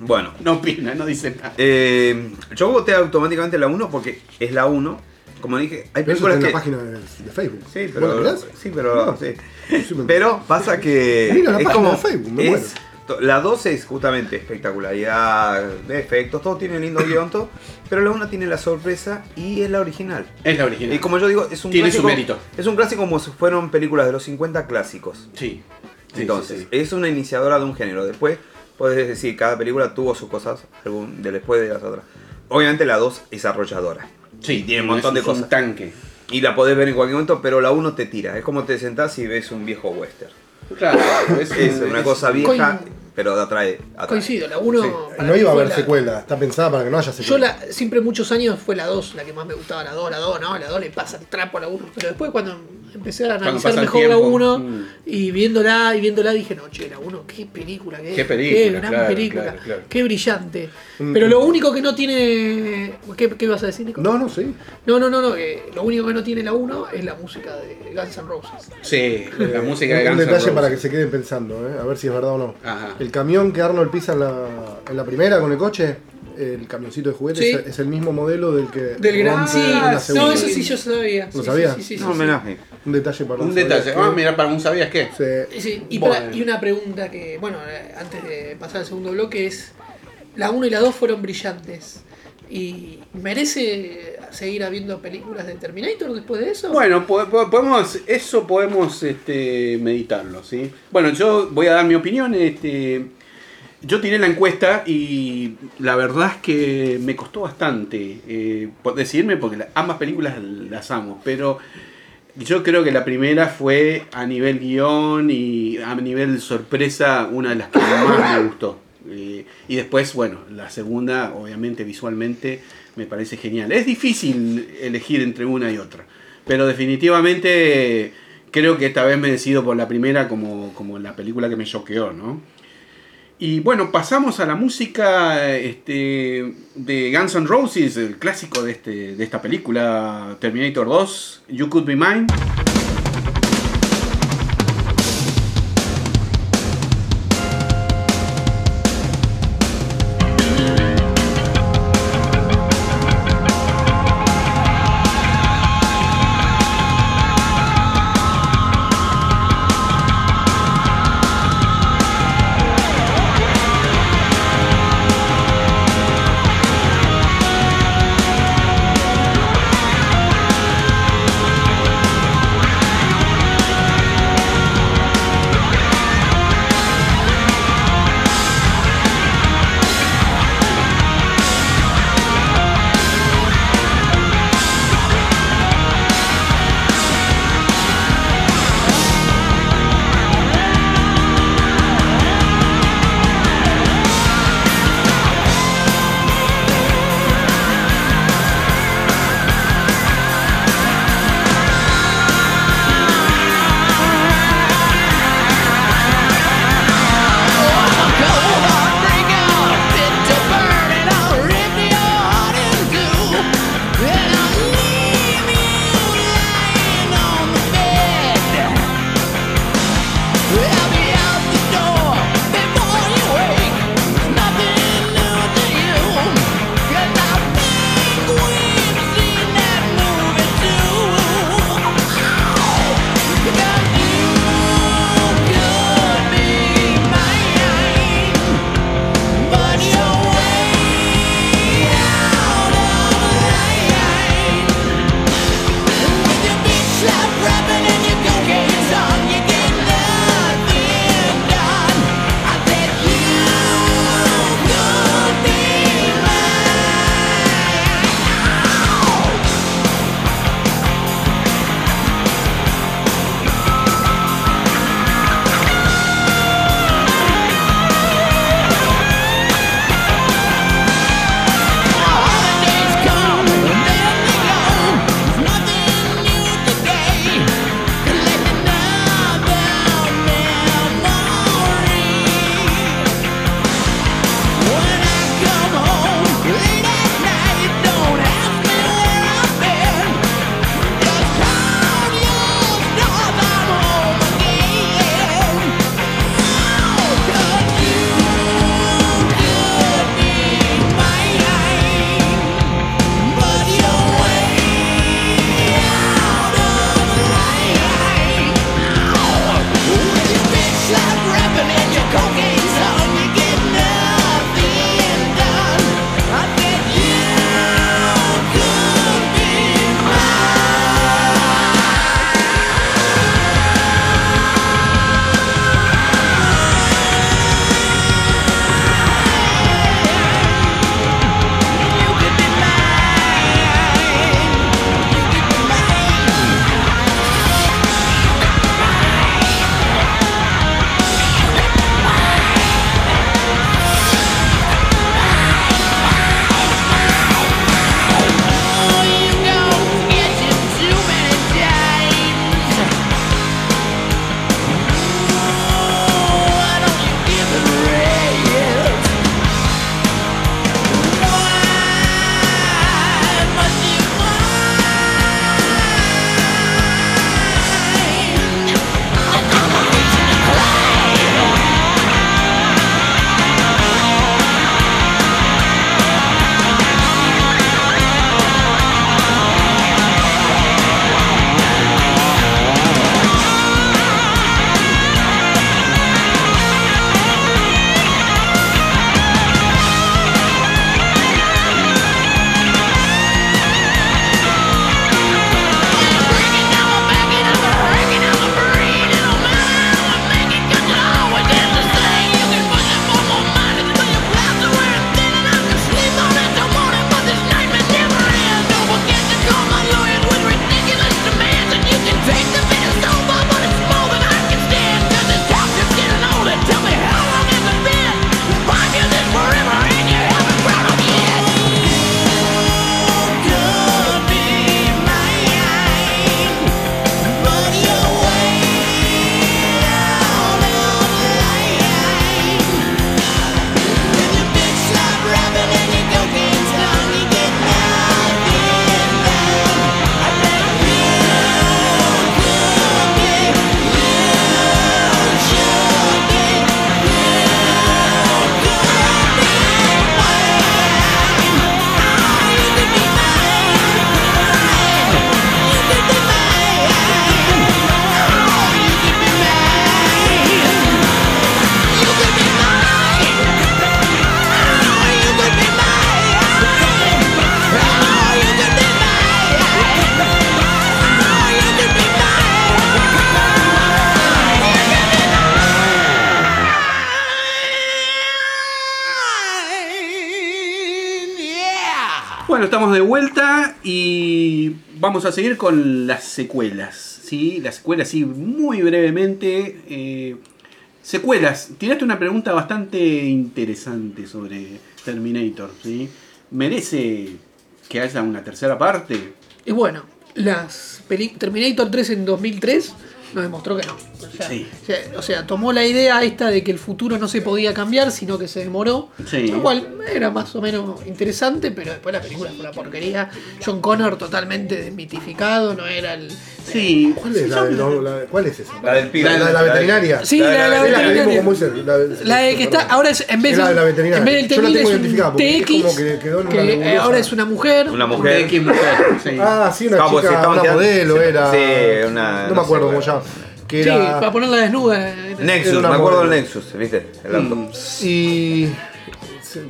Bueno, no opina, no dice nada. eh, yo voté automáticamente la 1 porque es la 1. Como dije, hay Pero eso está películas en que. la página de, de Facebook. Sí, ¿Vos pero. la? Sí, pero. No. sí. Sí, me- Pero pasa que. Mira la es página como. de Facebook, me es- la 2 es justamente espectacularidad, de efectos, todo tiene lindo guion, todo, pero la 1 tiene la sorpresa y es la original. Es la original. Y como yo digo, es un Tiene su clásico. mérito. Es un clásico como si fueron películas de los 50 clásicos. Sí. Sí, Entonces, sí, sí. es una iniciadora de un género. Después, puedes decir, cada película tuvo sus cosas algún, de después de las otras. Obviamente la 2 es arrolladora. Sí, tiene un montón de es un cosas. tanque. Y la podés ver en cualquier momento, pero la 1 te tira. Es como te sentás y ves un viejo western. Claro, es, Es una cosa vieja, Coin- pero atrae. atrae. Coincido, la 1. Sí. No iba a haber secuela, está pensada para que no haya Yo secuela. la, siempre muchos años fue la 2 la que más me gustaba, la 2, la 2, no, la 2 le pasa el trapo a la 1. Pero después cuando empecé a analizar mejor la tiempo, 1 mm. y viéndola y viéndola dije, no, che, la 1, qué película que es. Qué película, Qué gran claro, película. claro, claro. Qué brillante. Mm. Pero lo único que no tiene... ¿Qué, qué ibas a decir, Nico? No, no, sí. No, no, no, no, eh, lo único que no tiene la 1 es la música de Guns N' Roses. Sí, la música de un Guns N' detalle Roses. para que se queden pensando, ¿eh? a ver si es verdad o no. Ajá. El camión que Arnold pisa en la, en la primera con el coche, el camioncito de juguetes, Sí. es, es el mismo modelo del que Del gran... rompe en la no, segunda. eso sí yo sabía. ¿Lo Sí, sabía? Sí, sí, sí, sí. homenaje. Un detalle para Un detalle. Ah, mira, para un sabías qué. Sí. Sí, y, Bueno. para- y una pregunta que, bueno, eh, antes de pasar al segundo bloque es, la 1 y la 2 fueron brillantes. ¿Y merece seguir habiendo películas de Terminator después de eso? Bueno, po- po- podemos, eso podemos este, meditarlo, ¿sí? Bueno, yo voy a dar mi opinión. Este, yo tiré la encuesta y la verdad es que me costó bastante eh, decidirme porque la- ambas películas las amo, pero yo creo que la primera fue a nivel guion y a nivel sorpresa una de las que más me gustó. Eh, y después, bueno, la segunda, obviamente visualmente, me parece genial. Es difícil elegir entre una y otra, pero definitivamente creo que esta vez me decido por la primera como, como la película que me choqueó, ¿no? Y bueno, pasamos a la música este, de Guns N' Roses, el clásico de, este, de esta película, Terminator 2, You Could Be Mine. Vamos a seguir con las secuelas. ¿sí? Las secuelas, sí, muy brevemente. eh, secuelas. Tiraste una pregunta bastante interesante sobre Terminator. ¿sí? ¿Merece que haya una tercera parte? Y bueno, las Terminator 3 en 2003 nos demostró que no. O sea, Sí. o sea, tomó la idea esta de que el futuro no se podía cambiar, sino que se demoró. Sí. Lo cual era más o menos interesante, pero después la película fue una porquería. John Connor totalmente desmitificado, no era el. Sí. ¿Cuál es, la de la ¿Cuál es esa? La del pibe. La de la veterinaria. Sí, la de la Es veterinaria. la de- que está, ahora es, en vez Es la de la veterinaria. en vez del Yo la T-1000 tengo es identificada porque es TX, como que quedó en una eh, ahora es una mujer. Una mujer. X mujer, sí. Ah, sí, una chica, una quedando- modelo era. Sí, una- No me acuerdo cómo se llama. Sí, era. para ponerla desnuda. Nexus, me acuerdo del. Nexus, ¿viste? El auto. Mm, Y.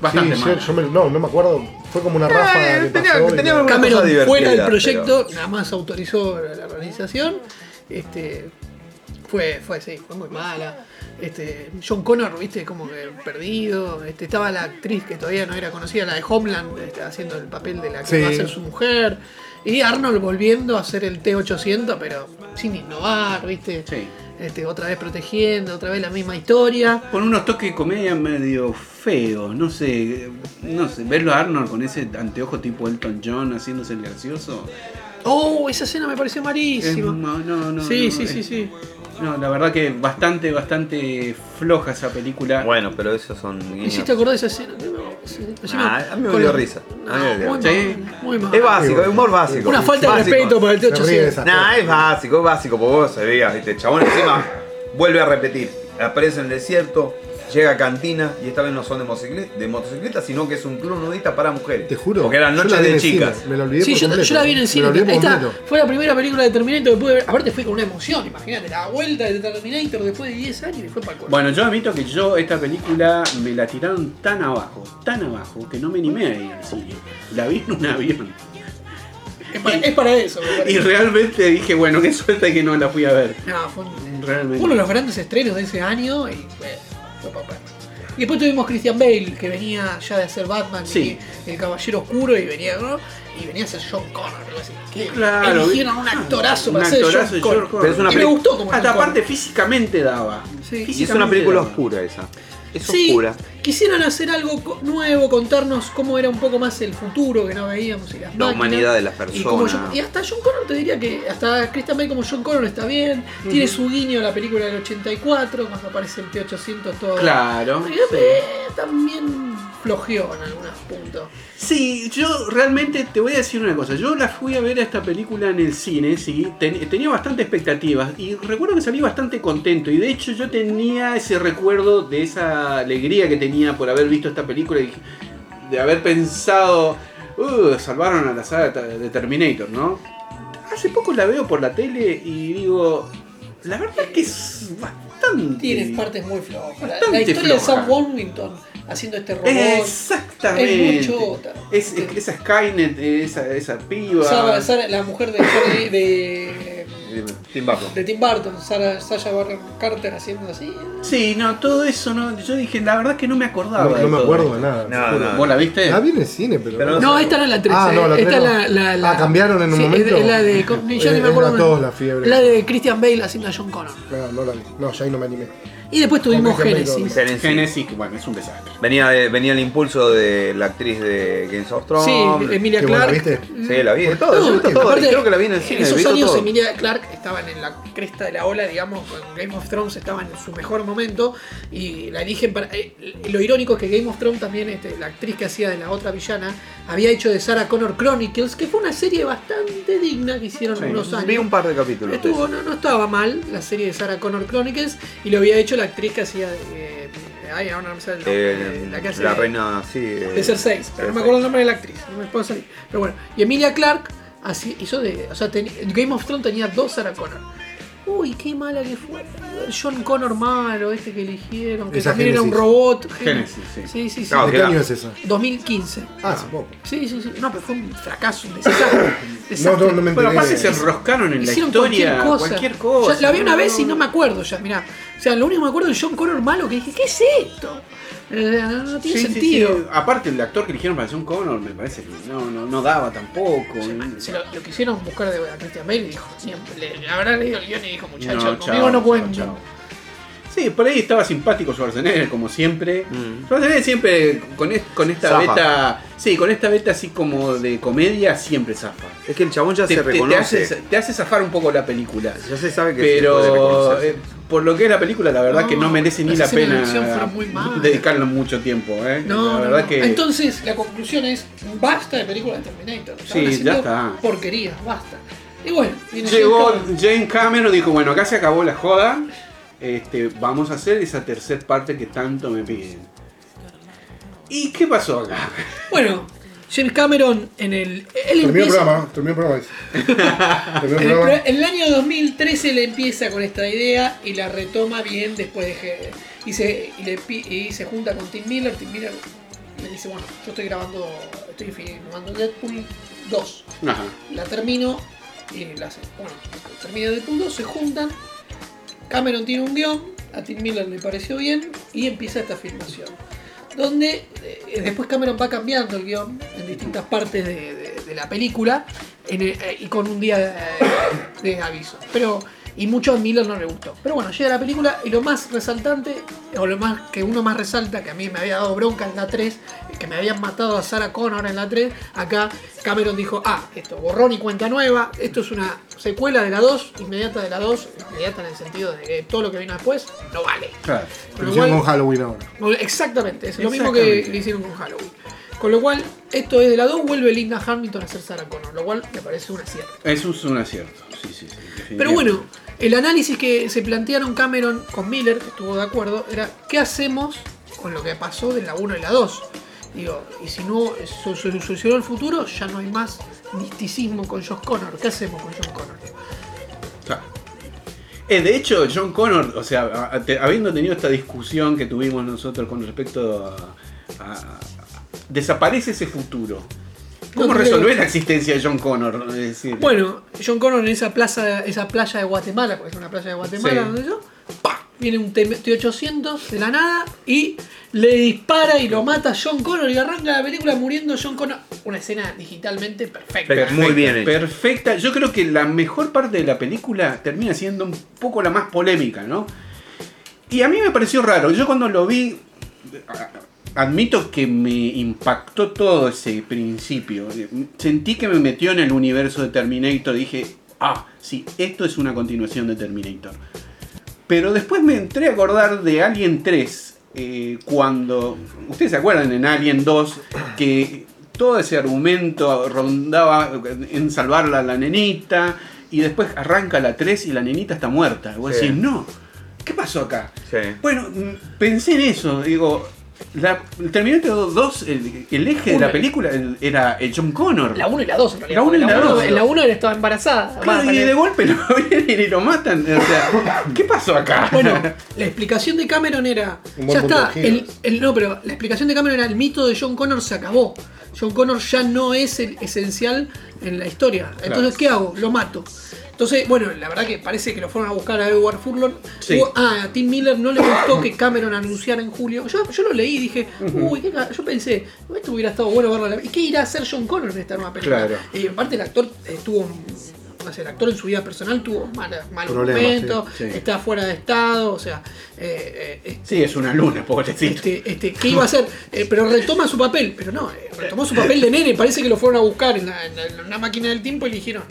Bastante sí, mal. yo, yo me- no, no me acuerdo. Fue como una ráfaga que tenía- pasó. y tenía no- una- Cameron cosa divertida, fuera del pero- proyecto, nada más autorizó la la organización. Este, fue, fue así, fue muy mala. Este, John Connor, viste, como que perdido. Este, estaba la actriz que todavía no era conocida, la de Homeland, este, haciendo el papel de la que Sí. va a ser su mujer. Y Arnold volviendo a hacer el T800, pero sin innovar, viste. Sí. Este, otra vez protegiendo, otra vez la misma historia. Con unos toques de comedia medio feos, no sé, no sé, verlo a Arnold con ese anteojo tipo Elton John haciéndose el gracioso. Oh, esa escena me pareció es- malísima. no, no, no, sí, no, sí, es- sí, sí. No, la verdad que bastante, bastante floja esa película. Bueno, pero esos son Me guiños. hiciste acordar de esa escena. Ah, a mí me dio risa. A mí me No, dio muy risa. Sí. mal, muy mal. Es básico, es humor básico. Una falta de respeto por el Se ríe de T800. esa- Nah, es básico, es básico, porque vos sabías, viste, chabón encima vuelve a repetir. Aparece en el desierto, llega a cantina y esta vez no son de motocicleta, de motocicleta sino que es un club nudista para mujeres. Te juro. Porque eran noches de cine, chicas. Me la olvidé Sí, por yo, completo, yo la vi en el cine. fue la primera película de Terminator que pude ver. Aparte fue con una emoción, imagínate, la vuelta de Terminator después de 10 años y fue para el cuerpo. Bueno, yo admito que yo esta película me la tiraron tan abajo, tan abajo, que no me animé a ir al cine. La vi en un avión. Es para, es para eso. Y realmente dije, bueno, qué suerte que no la fui a ver. No, fue un- Realmente. uno de los grandes estrenos de ese año y Y después tuvimos Christian Bale, que venía ya de hacer Batman Sí. y el Caballero Oscuro y venía, ¿no? y venía a ser John Connor. Que Claro, eligieron un actorazo un para ser actorazo John Connor. John Connor. Pero es una y me gustó como Hasta aparte físicamente daba. Sí. Y es una película daba. oscura esa. Es Sí, oscura. Quisieran hacer algo nuevo, contarnos cómo era un poco más el futuro que no veíamos y las La máquinas. humanidad de las Y, como personas. John- y hasta John Connor te diría que hasta Christian Bale como John Connor está bien. Tiene su guiño a la película del 84, cuando aparece el T-800 todo. Claro. Y, eh, también flojeó en algunos puntos. Sí, yo realmente te voy a decir una cosa. Yo la fui a ver a esta película en el cine, sí. ten- tenía bastante expectativas y recuerdo que salí bastante contento. Y de hecho yo tenía ese recuerdo de esa alegría que tenía por haber visto esta película y de haber pensado, uh, salvaron a la saga de Terminator, ¿no? Hace poco la veo por la tele y digo, la verdad es que es bastante... Tiene partes muy flojas. La, historia de. Sam Worthington haciendo este robot. Exactamente. Es muy chota. Es, es- esa Skynet, esa, esa piba. Sarah- la mujer de, de, Tim Burton. de Tim Burton, Sarah, Sasha Baron Carter haciendo así. Sí, no, todo eso, no. Yo dije, la verdad es que no me acordaba. No, de no me todo acuerdo de nada. No, no. ¿Vos la viste? La vi en el cine, pero. Pero no. No, esta no es la 13. Ah, no, la esta la, la, la- Ah, cambiaron en un sí, momento. Es la de. Ya ni Es- me acuerdo. la todos la fiebre. La de Christian Bale haciendo a John Connor. No, no la vi. No, ya ahí no me animé. Y después tuvimos Genesis. Genesis. Genesis, que bueno, es un desastre. Venía, de- venía el impulso de la actriz de Games of Thrones. Sí, Emilia ¿Qué, vos la Clark. viste? Sí, la vi. Todo, No, todo. aparte, Creo que la vi en el cine. En esos años todo. Emilia Clark estaban en la cresta de la ola, digamos, con Game of Thrones estaba en su mejor momento y la eligen para... eh, lo irónico es que Game of Thrones también, este, la actriz que hacía de la otra villana, había hecho de Sarah Connor Chronicles, que fue una serie bastante digna que hicieron Sí, unos años. Vi un par de capítulos. Estuvo, no, no estaba mal la serie de Sarah Connor Chronicles y lo había hecho la actriz que hacía de... eh, ay, ahora no me sale el nombre, Eh, la que hace la reina, sí. eh, de ser 6, pero no me acuerdo el nombre de la actriz, no me puedo salir. Pero bueno, y Emilia Clark así, hizo de. O sea, ten- Game of Thrones tenía dos Sarah Connor. Uy, qué mala que fue. John Connor malo, este que eligieron, que Esa también era un robot. Génesis, sí. Sí, sí, sí. Claro, ¿De qué año es esa? 2015. Ah, hace poco. Sí, sí, sí. No, pero fue un fracaso, un desastre. No, desastre. no, no me Pero enteré. aparte se enroscaron en la Hicieron historia. cualquier cosa. Cualquier cosa. Ya la vi una No, vez y no. no me acuerdo ya, mirá. O sea, lo único que me acuerdo es John Connor malo que dije, ¿qué es esto? No, no tiene Sí, sentido. sí. Aparte, el actor que eligieron para John Connor me parece que no, no, no daba tampoco. Se lo, lo quisieron buscar de a Christian Bale y dijo, siempre, le, habrá leído el guion y dijo, muchachos, No, conmigo no chao. Sí, por ahí estaba simpático Schwarzenegger, como siempre. Mm. Schwarzenegger siempre con, es- con esta Zafa. beta. Sí, con esta beta así como de comedia, siempre zafa. Es que el chabón ya Te, se te- te reconoce. hace, te hace zafar un poco la película. Ya se sabe que se puede Pero reconocer. eh, por lo que es la película, la verdad No, que no merece ni la de pena dedicarle mucho tiempo. ¿eh? No, la no, verdad no. que. Entonces, la conclusión es, basta de películas de Terminator. Sí, ya está. Porquerías, basta. Y bueno, Llegó James Cameron. Jane Cameron y dijo, bueno, acá se acabó la joda. Este, vamos a hacer esa tercera parte que tanto me piden. ¿Y qué pasó acá? Bueno, James Cameron en el... Él Terminó el programa, terminó el programa. Terminó el En el, programa. pro- en el año 2013 le empieza con esta idea y la retoma bien después de que y se, y le pi- y se junta con Tim Miller. Tim Miller le dice, bueno, yo estoy grabando, estoy filmando Deadpool 2. Ajá. La termino y la hace. Bueno, termina Deadpool 2, se juntan. Cameron tiene un guion, a Tim Miller le pareció bien y empieza esta filmación. Donde eh, después Cameron va cambiando el guion en distintas partes de, la película eh, y con un día de, de aviso. Pero, y mucho a Miller no le gustó. Pero bueno, llega la película y lo más resaltante, o lo más que uno más resalta, que a mí me había dado bronca en la 3, que me habían matado a Sarah Connor en la 3, acá Cameron dijo, ah, esto, borrón y cuenta nueva, esto es una secuela de la 2, inmediata de la 2, inmediata en el sentido de que todo lo que vino después no vale. Claro. Lo hicieron con Halloween ahora. Exactamente, es lo mismo que le hicieron con Halloween. Con lo cual, esto es de la 2, vuelve Linda Hamilton a ser Sarah Connor, lo cual me parece un acierto. Eso es un acierto. Sí, sí, sí, Pero bueno, el análisis que se plantearon Cameron con Miller, que estuvo de acuerdo, era ¿qué hacemos con lo que pasó de la 1 y la 2? Digo, y si no se se solucionó el futuro, ya no hay más misticismo con Josh Connor. ¿Qué hacemos con John Connor? Eh, de hecho, John Connor, o sea, habiendo tenido esta discusión que tuvimos nosotros con respecto a- desaparece ese futuro. ¿Cómo no. la existencia de John Connor? Decir, Bueno, John Connor en esa plaza, esa playa de Guatemala, porque es una playa de Guatemala Sí. donde yo, ¡pa! viene un T- T800 de la nada y le dispara y lo mata a John Connor y arranca la película muriendo John Connor. Una escena digitalmente perfecta. Muy bien hecho. Perfecta. Yo creo que la mejor parte de la película termina siendo un poco la más polémica, ¿no? Y a mí me pareció raro. Yo cuando lo vi, admito que me impactó todo ese principio. Sentí que me metió en el universo de Terminator. Dije, ah, sí, esto es una continuación de Terminator. Pero después me entré a acordar de Alien 3, eh, cuando, ustedes se acuerdan en Alien 2, que todo ese argumento rondaba en salvarla a la nenita, y después arranca la 3 y la nenita está muerta. Y vos Sí. decís, no, ¿qué pasó acá? Sí. Bueno, mm, pensé en eso, digo, la, el Terminator 2, el, el eje de Una. la película el- era el John Connor. La 1 y la 2 en realidad. La uno y la dos. En la 1 él estaba embarazada. Claro, y de golpe lo vienen y lo matan. O sea, ¿qué pasó acá? Bueno, la explicación de Cameron era. Un buen Ya punto está. de. El, el- no, pero la explicación de Cameron era el mito de John Connor se acabó. John Connor ya no es el esencial en la historia. Entonces, ¿qué hago? Lo mato. Entonces, bueno, la verdad que parece que lo fueron a buscar a Edward Furlong. Sí. Ah, a Tim Miller no le gustó que Cameron anunciara en julio. Yo, yo lo leí y dije, uy, qué yo pensé, esto hubiera estado bueno verlo. ¿Y qué irá a hacer John Connor en esta nueva película? Claro. Y aparte el actor eh, tuvo, no sé, el actor en su vida personal tuvo mal, mal Problemas, momento, sí, sí. está fuera de estado, o sea, eh, eh, Sí, es una luna, pobrecito. este, este, ¿qué iba a hacer? Eh, pero retoma su papel, pero no, eh, retomó su papel de nene, parece que lo fueron a buscar en, la- en la- en una máquina del tiempo y le dijeron,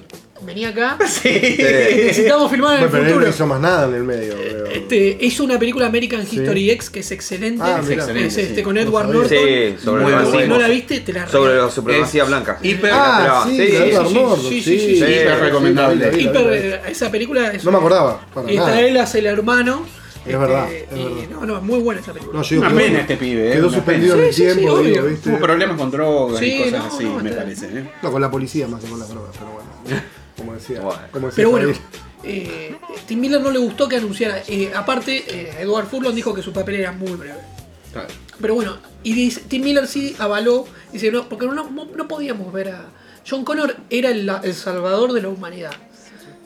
vení acá, Sí. necesitamos filmar en el Bueno, pero él no futuro. hizo más nada en el medio. creo. Este, hizo una película American Sí. History X que es excelente, Ah, es, excelente, Sí. este, con No Edward. Norton. Sí, sobre el bueno. Si racismo. no la viste, te la Sobre la supremacía Es blanca. hiper- Ah, sí, Sí, Edward sí, Norton, sí, sí, sí, sí, sí. Hiper recomendable. la la la Hiper, eh, esa película es No me acordaba, para él hace el hermano. Es este, verdad, es y verdad. No, no, es muy buena esa película. No, digo, Una quedó- pena este pibe, eh, Quedó suspendido en el Sí, sí, sí, tiempo, digo. ¿viste? Tuvo problemas con drogas Sí, y cosas no, así, no, me parece. ¿eh? No, con la policía más que con las drogas, pero bueno. Como decía. Bueno. Como decía Pero bueno, eh, Tim Miller no le gustó que anunciara. Eh, aparte, eh, Edward Furlong dijo que su papel era muy breve. Claro. Pero bueno, y dice, Tim Miller sí avaló, dice, no, porque no, no, no podíamos ver a... John Connor era el, el salvador de la humanidad.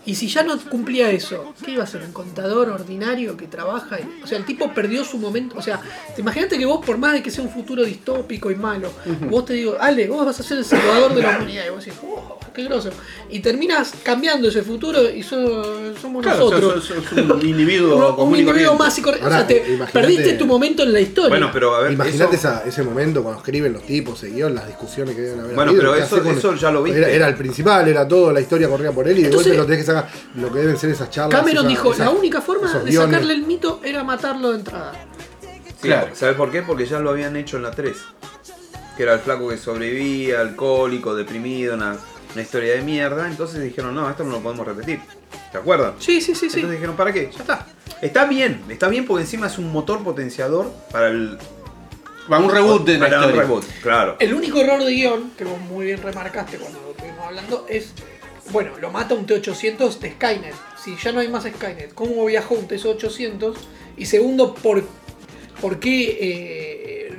Y si ya no cumplía eso, ¿qué iba a ser? ¿Un contador ordinario que trabaja? y- o sea, el tipo perdió su momento. O sea, te imagínate que vos, por más de que sea un futuro distópico y malo, vos te digo, Ale, vos vas a ser el salvador de la humanidad. Y vos decís, oh, qué groso. Y terminas cambiando ese futuro y so- somos Claro, nosotros. sos, sos un individuo un, un común y individuo más y corriente. O Ahora, sea, te imagínate- perdiste tu momento en la historia. Bueno, pero a ver. Imagínate eso- ese momento cuando escriben los tipos, guion, las discusiones que deben haber Bueno, habido, pero ¿qué eso- eso ya lo viste. Era, era el principal, era todo, la historia corría por él y de Entonces- golpe lo tenés que sacar. Lo que deben ser esas charlas. Cameron esas- dijo, esas- la única forma de guiones. sacarle el mito era matarlo de entrada. Sí, Claro. ¿Sabes por qué? Porque ya lo habían hecho en la 3. Que era el flaco que sobrevivía, alcohólico, deprimido, una, una historia de mierda. Entonces dijeron, no, esto no lo podemos repetir. ¿Te acuerdas? Sí, sí, sí, sí. Entonces dijeron, ¿para qué? Ya está. Está bien, está bien porque encima es un motor potenciador para el. Va un reboot de la para un reboot, claro. El único error de guion, que vos muy bien remarcaste cuando lo estuvimos hablando, es, bueno, lo mata un T-800 de Skynet. Si ya no hay más Skynet, ¿cómo viajó un T-800? Y segundo, ¿por, por qué, eh,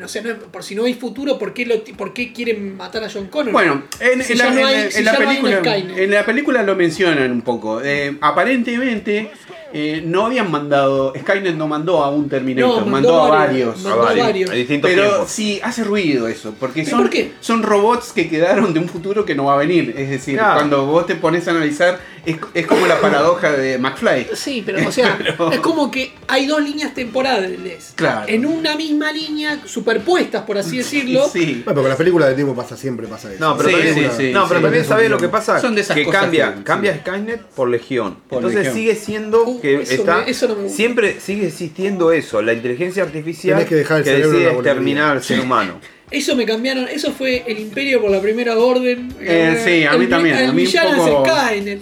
no sé, no- por si no hay futuro, ¿por qué, lo, por qué quieren matar a John Connor? Bueno, en, Si en ya la, no en hay- la- si en la ya no hay un película, Skynet. en la película lo mencionan un poco. Eh, aparentemente eh, no habían mandado, Skynet no mandó a un Terminator, No, mandó, a varios. mandó A varios, varios. a distintos Pero tiempos. sí, hace ruido eso, porque ¿Pero son, por qué? son robots que quedaron de un futuro que no va a venir. Es decir, Claro. cuando vos te pones a analizar, es, es como la paradoja de McFly. Sí, pero o sea, Pero- es como que hay dos líneas temporales. Claro. En una misma línea, superpuestas, por así decirlo. Sí. Bueno, pero con las películas de tiempo pasa siempre, pasa eso. No, pero Sí, también, sí, sí, no, pero sí. también Sí, sabes lo que pasa. Son de esas que cosas cambia, que- sí. cambia Skynet por Legión. Por Entonces Legión. sigue siendo Uh, que eso está. me- eso no me gusta. siempre sigue existiendo eso, la inteligencia artificial Tenés que dejar el en decide exterminar al ser humano. Eso me cambiaron, eso fue el imperio por la primera orden. Eh, sí, a mí El- también, El a mí un poco- es Skynet.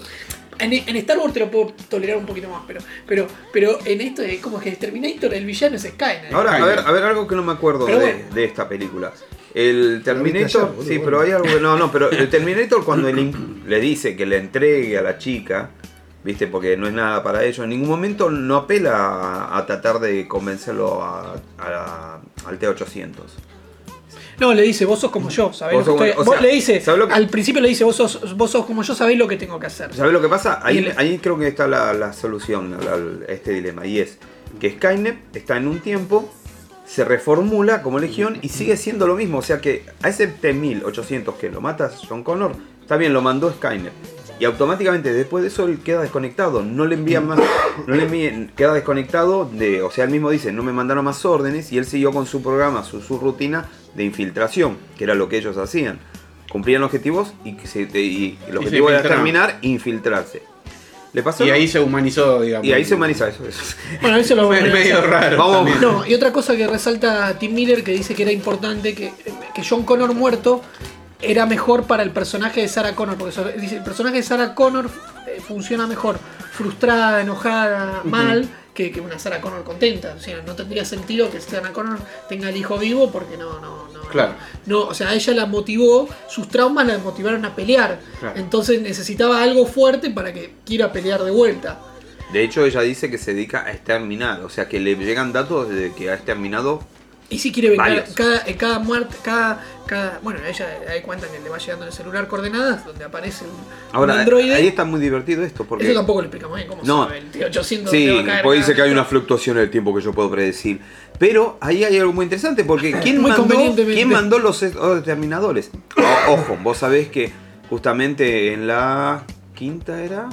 En, en Star Wars te lo puedo tolerar un poquito más, pero, pero, pero en esto es como que Terminator, el villano es Skynet. Ahora, a ver, a ver algo que no me acuerdo de, bueno. de esta película. El Terminator, boludo, sí, bueno. pero hay algo que no, no, pero el Terminator cuando le, dice que le entregue a la chica, viste, porque no es nada para ellos, en ningún momento no apela a, a tratar de convencerlo a, a- al T800. No, le dice, vos sos como yo, sabés Vos lo que estoy- vos sea, le dice, ¿sabés que- al principio le dice, vos sos, vos sos como yo, sabés lo que tengo que hacer. ¿Sabes lo que pasa? Ahí, creo que está la, la solución a este dilema. Y es que Skynet está en un tiempo, se reformula como legión y sigue siendo lo mismo. O sea que a ese T-1800 que lo mata John Connor, está bien, lo mandó Skynet. Y automáticamente después de eso él queda desconectado. No le envían más. No le envíen, queda desconectado de. O sea, él mismo dice, no me mandaron más órdenes. Y él siguió con su programa, su, su rutina de infiltración, que era lo que ellos hacían. Cumplían objetivos y, que se- y el se objetivo era terminar, infiltrarse. ¿Le pasó? Y ahí se humanizó, digamos. Y ahí se humaniza eso. eso. Bueno, eso lo Fue medio raro. Vamos. No, y otra cosa que resalta Tim Miller que dice que era importante que, que John Connor muerto era mejor para el personaje de Sarah Connor, porque dice, el personaje de Sarah Connor eh, funciona mejor frustrada, enojada, mal, que, que una Sarah Connor contenta. O sea, no tendría sentido que Sarah Connor tenga el hijo vivo porque no, no, no. Claro. No, o sea, ella la motivó, sus traumas la motivaron a pelear. Claro. Entonces necesitaba algo fuerte para que quiera pelear de vuelta. De hecho, ella dice que se dedica a exterminar. O sea, que le llegan datos de que ha exterminado. Y si quiere vengar Varios. cada, eh, cada muerte, cada, cada. Bueno, ella da cuenta que le va llegando en el celular coordenadas donde aparece un, un Ahora, androide. ahí está muy divertido esto. Porque Eso tampoco le explicamos bien cómo No. sabe el T800 Sí, va a caer pues que hay una fluctuación en el tiempo que yo puedo predecir. Pero ahí hay algo muy interesante, porque ¿quién, Muy mandó. ¿quién mandó los es- los determinadores? O- ojo, vos sabés que justamente en la quinta era.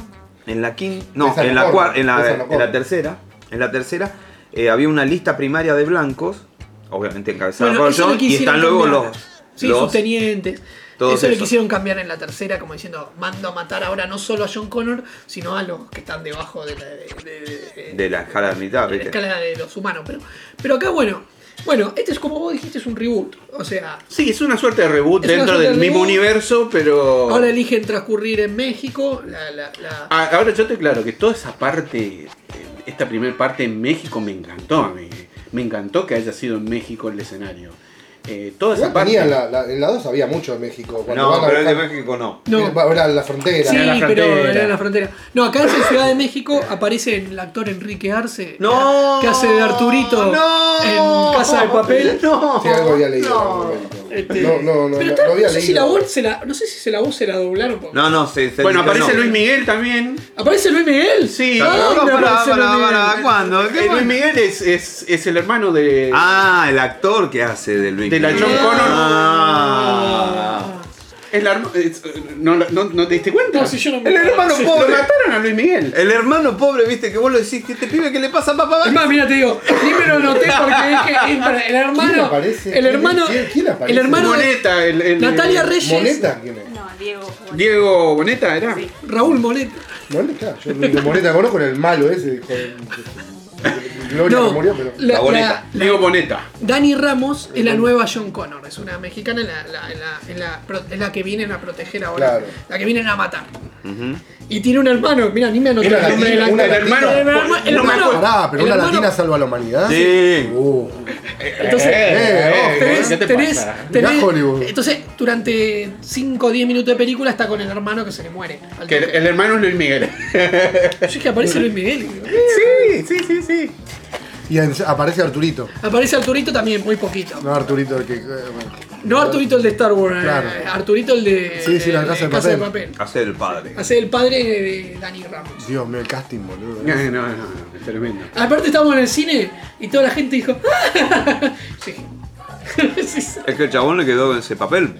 En la quinta. No, Esa en la cuarta, en la, en la tercera. En la tercera eh, había una lista primaria de blancos, obviamente encabezada Bueno, por eso John, y están luego cambiar. los. Sí, los sus tenientes. todos Eso le esos. quisieron cambiar en la tercera, como diciendo, mando a matar ahora no solo a John Connor, sino a los que están debajo de la, de, de- de- de la escala militar, de la escala de los humanos. Pero, pero acá, bueno, bueno, este es como vos dijiste, es un reboot. O sea, Sí, es una suerte de reboot dentro del de mismo reboot. universo, pero. ahora eligen transcurrir en México. La, la, la- Ah, Ahora yo te claro que toda esa parte, eh, esta primera parte en México me encantó a mí. Me encantó que haya sido en México el escenario. Eh, toda esa parte. tenía la, la- en la 2 había mucho de México. Cuando No, van pero de México no. No. Era la frontera. Sí, Era la pero era en la frontera. No, acá en Ciudad de México aparece el actor Enrique Arce, No, que hace de Arturito no, en Casa de Papel. No, Sí, algo había leído momento. Este, No, no, no, pero no, tal- no había sé si la voz se la, no sé si se la voz se la doblaron. porque- No, no, se, se Bueno, aparece no. Luis Miguel también. ¿Aparece Luis Miguel? Sí. ¿A No, pará, ¿cuándo? ¿Qué Eh, Luis? Miguel es, es, es el hermano de. Ah, el actor que hace de Luis De la Miguel. John Connor. Ah. Es la herma- es- no, no, ¿No te diste cuenta? No, si yo no me El hermano pobre. Lo mataron a Luis Miguel. El hermano pobre, viste, que vos lo decís, que este pibe que le pasa a papá. Es más, mira, te digo, ni me lo noté porque es que para- el ¿Quién hermano. aparece? El hermano. ¿Quién- quién aparece? El hermano Moneta, el, el- Natalia Reyes. ¿Moneta? ¿Quién es? No, Diego. Diego Boneta era. Raúl Moneta. ¿Moneta? Yo de Moneta conozco el malo ese. De, Gloria No, que murió, pero. la, La boneta. la- Diego Boneta. Dani Ramos es la nueva John Connor, es una mexicana, la, la- la- en la- pro- es la que vienen a proteger ahora, Claro. la que vienen a matar. Y tiene un hermano, mira, ni me anoté el nombre del latina. El hermano- el hermano-. Pará, pero el una hermano- latina salva a la humanidad. Sí. Uh, Entonces, eh, tenés, ¿qué te tenés- pasa? tenés- entonces, durante 5 o 10 minutos de película está con el hermano que se le muere. Que el, hermano es Luis Miguel. Yo dije, aparece Luis Miguel. "Eh". Sí, sí, sí, sí. y en- aparece Arturito. Aparece Arturito también, muy poquito. No, Arturito, el que. eh, bueno. No Arturito el de Star Wars, Claro. eh, Arturito el de, Sí, sí, la Casa de Papel. Hace el padre. Hace el padre de Dani Ramos. Dios mío, el casting, boludo. No, no, no, no, es tremendo. Aparte estábamos en el cine y toda la gente dijo. sí. Sí, sí. Es que el chabón le quedó en ese papel.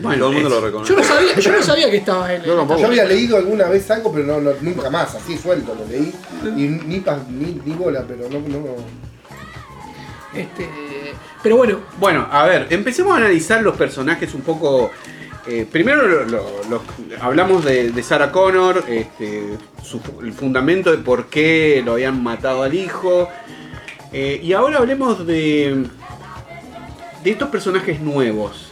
Bueno, Todo el mundo es- lo reconoce. Yo no sabía, yo no sabía que estaba él. Yo tampoco. Yo había leído alguna vez algo, pero no, no- nunca más, así suelto lo leí. Y ni, pa- ni, ni bola, pero no. no Este, pero bueno, Bueno, a ver, empecemos a analizar los personajes un poco. eh, primero lo- lo- lo- hablamos de, de Sarah Connor, este, su- el fundamento de por qué lo habían matado al hijo. eh, y ahora hablemos de, de estos personajes nuevos.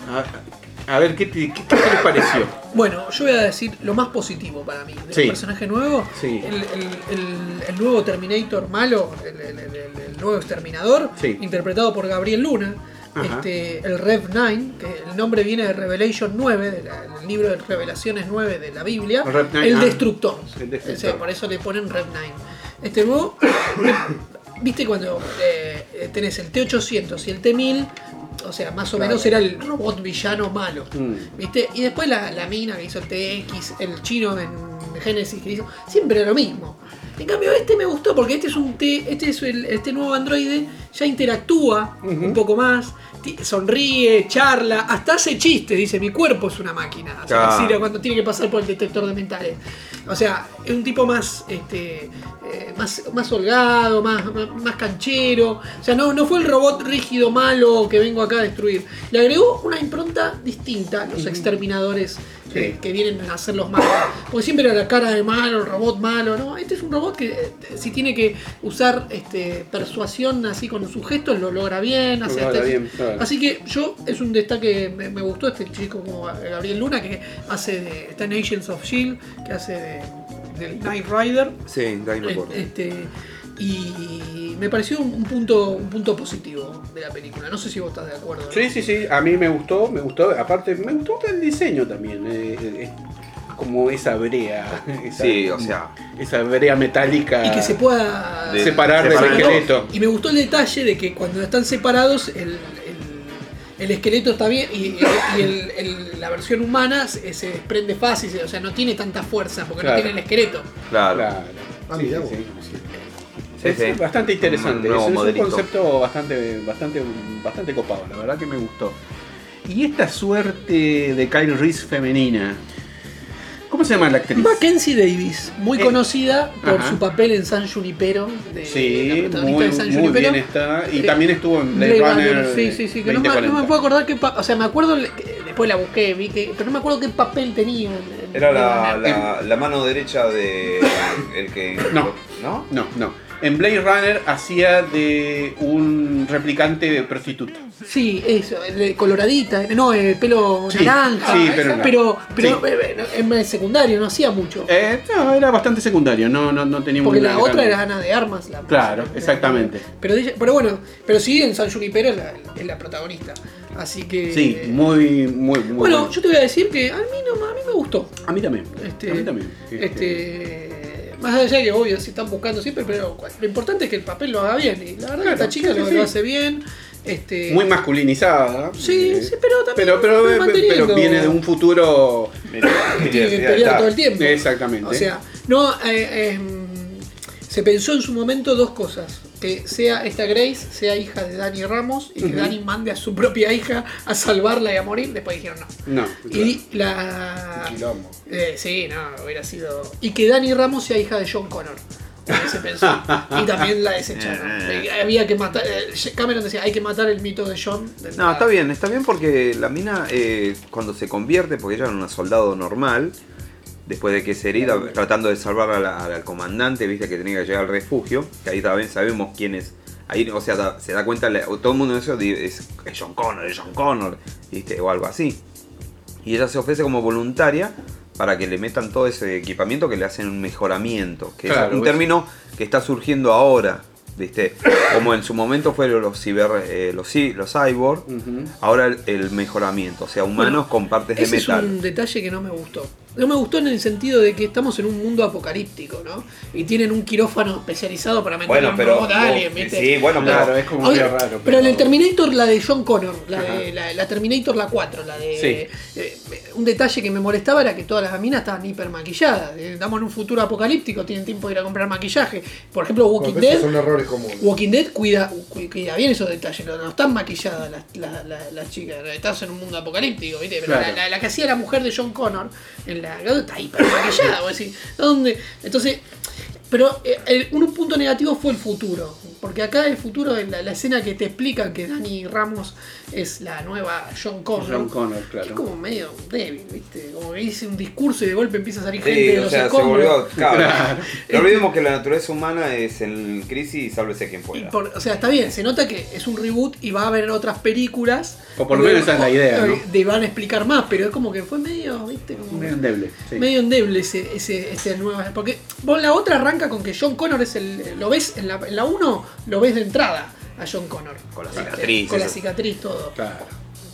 A, ver, ¿qué, te- qué- qué les pareció? bueno, yo voy a decir lo más positivo para mí del Sí. personaje nuevo. Sí. El, el- el- el nuevo Terminator malo, el, nuevo exterminador, Sí. interpretado por Gabriel Luna. Este, el Rev 9, que el nombre viene de Revelation 9, de la- del libro de Revelaciones 9 de la Biblia, El Rev 9, el ah. destructor. El destructor. O sea, por eso le ponen Rev 9. Este nuevo, viste cuando eh, tenés el T800 y el T1000, o sea, más o Claro. menos era el robot villano malo. Mm. ¿Viste? Y después la, la mina que hizo el TX, el chino en Genesis que hizo, siempre era lo mismo. En cambio, este me gustó porque este es un T, este es el, este nuevo androide, ya interactúa un poco más, sonríe, charla, hasta hace chistes, dice mi cuerpo es una máquina. O sea, cuando tiene que pasar por el detector de mentales. O sea, es un tipo más, este, eh, más, más holgado, más, más, más canchero. O sea, no, no fue el robot rígido malo que vengo acá a destruir. Le agregó una impronta distinta a los exterminadores Sí. que vienen a hacer los malos. Porque siempre era la cara de malo, el robot malo, ¿no? Este es un robot que eh, si tiene que usar este, persuasión así con sus gestos, lo logra bien. hace logra bien, claro. Así que yo, es un destaque, me, me gustó este chico como Gabriel Luna, que hace de, está en Agents of Shield, que hace de, del Knight Rider. Sí, de ahí me acuerdo. Este, y me pareció un, un punto, un punto positivo de la película. No sé si vos estás de acuerdo. ¿no? Sí, sí, sí, a mí me gustó, me gustó, aparte me gustó el diseño también, eh, eh, como esa brea, esa, Sí, o sea. esa brea metálica Y que se pueda De- separar del esqueleto. Y me gustó el detalle de que cuando están separados, el, el- el esqueleto está bien y, y el- el- la versión humana se, se desprende fácil, o sea, no tiene tanta fuerza porque Claro. no tiene el esqueleto. Claro. Claro. Ah, Sí, sí, sí. Sí, es sí. bastante interesante, Un es, es un modelito. concepto bastante, bastante, bastante copado, la verdad que me gustó. Y esta suerte de Kyle Reese femenina, ¿cómo se llama la actriz? Mackenzie Davis, muy Eh, conocida por ajá. su papel en San Junipero. De, Sí, la protagonista muy, de San muy Junipero. bien está. Y Eh, también estuvo en Blade, Runner. Sí, sí, sí, que no me, no 2040. me puedo acordar qué pa- O sea, me acuerdo, que después la busqué, vi que, pero no me acuerdo qué papel tenía. en- en Era la, Blade Runner. la, la mano derecha de el que. No. ¿No? No, no. En Blade Runner hacía de un replicante prostituta. Sí, eso, coloradita, no, el pelo Sí, naranja. sí, pero no. pero, pero, Sí. eh, eh, en el secundario no hacía mucho. Eh, no, era bastante secundario, no, no, no tenía porque la otra era Ana de Armas. La, Claro, la- exactamente. Pero, pero bueno, pero sí, en San Junipero es la, es la protagonista. Así que. Sí, muy, muy, muy Bueno, bueno. yo te voy a decir que a mí, no, a mí me gustó. A mí también. Este, a mí también. Este, más allá de que obvio se están buscando siempre, pero lo importante es que el papel lo haga bien. Y la verdad que Claro, esta chica sí, lo, sí, lo sí. hace bien. Este, Muy masculinizada. Sí, Eh, sí, pero también Pero, pero, manteniendo- viene de un futuro. Tiene que pelear está. todo el tiempo. Exactamente. O sea, no, eh, se pensó en su momento dos cosas. Que sea esta Grace, sea hija de Dani Ramos y que Dani mande a su propia hija a salvarla y a morir. Después dijeron no. No. Y la... Quilombo. Eh, sí, no, hubiera sido... Y que Dani Ramos sea hija de John Connor. Se pensó. y también la desecharon. Eh, Había que matar. eh, Cameron decía, hay que matar el mito de John. No, está bien, está bien porque la mina eh, cuando se convierte, porque ella era una soldado normal, después de que es herida, tratando de salvar a la- al comandante, viste que tenía que llegar al refugio, que ahí también sabemos quién es. Ahí, o sea, da- se da cuenta, todo el mundo de eso es, es John Connor, es John Connor, viste, o algo así. Y ella se ofrece como voluntaria para que le metan todo ese equipamiento que le hacen un mejoramiento, que Claro, es un término que está surgiendo ahora, ¿viste? Como en su momento fueron los ciber, eh, los, los cyborg, ahora el, el mejoramiento, o sea, humanos Bueno, con partes de Ese metal. es un detalle que no me gustó. No me gustó en el sentido de que estamos en un mundo apocalíptico, ¿no? Y tienen un quirófano especializado para meter Bueno, un pero- robot a alguien, vos- ¿viste? sí, bueno, Claro. Claro, es como Oye, medio raro. Pero en el Terminator, la de John Connor, la, de, la, la Terminator la 4, la de. Sí. eh, un detalle que me molestaba era que todas las minas estaban hiper maquilladas. Eh, Estamos en un futuro apocalíptico, tienen tiempo de ir a comprar maquillaje. Por ejemplo, Walking esos Dead. son errores comunes. Walking Dead cuida, cu- cuida bien esos detalles, no, no están maquilladas las, las, las- las chicas, estás en un mundo apocalíptico, ¿viste? Pero Claro. la, la- la que hacía la mujer de John Connor en la está hiper maquillada, ¿dónde? Entonces, pero eh, el- un punto negativo fue el futuro, porque acá el futuro, en la, la escena que te explican que Dani Ramos es la nueva John Connor, John Connor, es claro. como medio débil, ¿viste? Como que dice un discurso y de golpe empieza a salir gente Sí, de o los sea, se volvió. Claro. No olvidemos que la naturaleza humana es en crisis y sálvese quien Y pueda. por- o sea, está bien, se nota que es un reboot y va a haber otras películas. O por lo menos esa es la idea, ¿no? De van a explicar más, pero es como que fue medio, viste, como Medio endeble. sí. medio endeble ese, ese, ese nuevo. Porque vos la otra arranca con que John Connor es el. Lo ves en la, en la 1, lo ves de entrada a John Connor. Con la Este, cicatriz, Con la cicatriz, todo. Claro.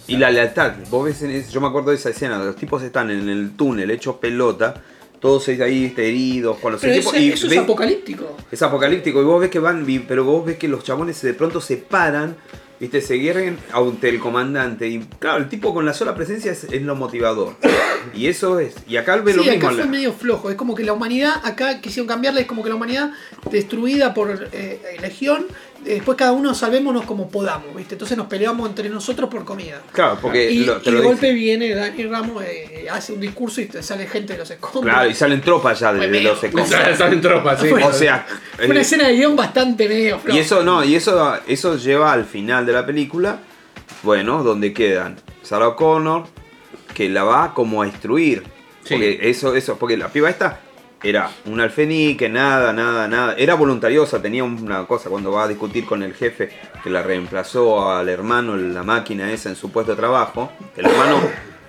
Y la lealtad, vos ves, en ese- yo me acuerdo de esa escena, los tipos están en el túnel hechos pelota, todos ahí este, heridos, con los Pero equipos. eso, y eso es apocalíptico. es apocalíptico y vos ves que van, pero vos ves que los chabones de pronto se paran, viste, se guerren ante el comandante. Y claro, el tipo con la sola presencia es, es lo motivador. Y eso es. Y acá ve Sí, lo mismo. acá fue medio flojo. Es como que la humanidad, acá quisieron cambiarla, es como que la humanidad destruida por eh, legión. Después cada uno salvémonos como podamos, ¿viste? Entonces nos peleamos entre nosotros por comida. Claro, porque y, lo- te y lo de dice. golpe viene Dani Ramos, eh, hace un discurso y sale gente de los escombros. Claro, y salen tropas ya de, de los escombros. Salen tropas, sí. Fue- O sea, Fue una eh, escena de guion bastante medio floja. y eso no, y eso, eso lleva al final de la película, bueno, donde quedan Sarah Connor, que la va como a instruir. Sí. Porque eso, eso, porque la piba esta era un alfenique, nada, nada, nada. Era voluntariosa, tenía una cosa cuando va a discutir con el jefe que la reemplazó al hermano la máquina esa en su puesto de trabajo. El hermano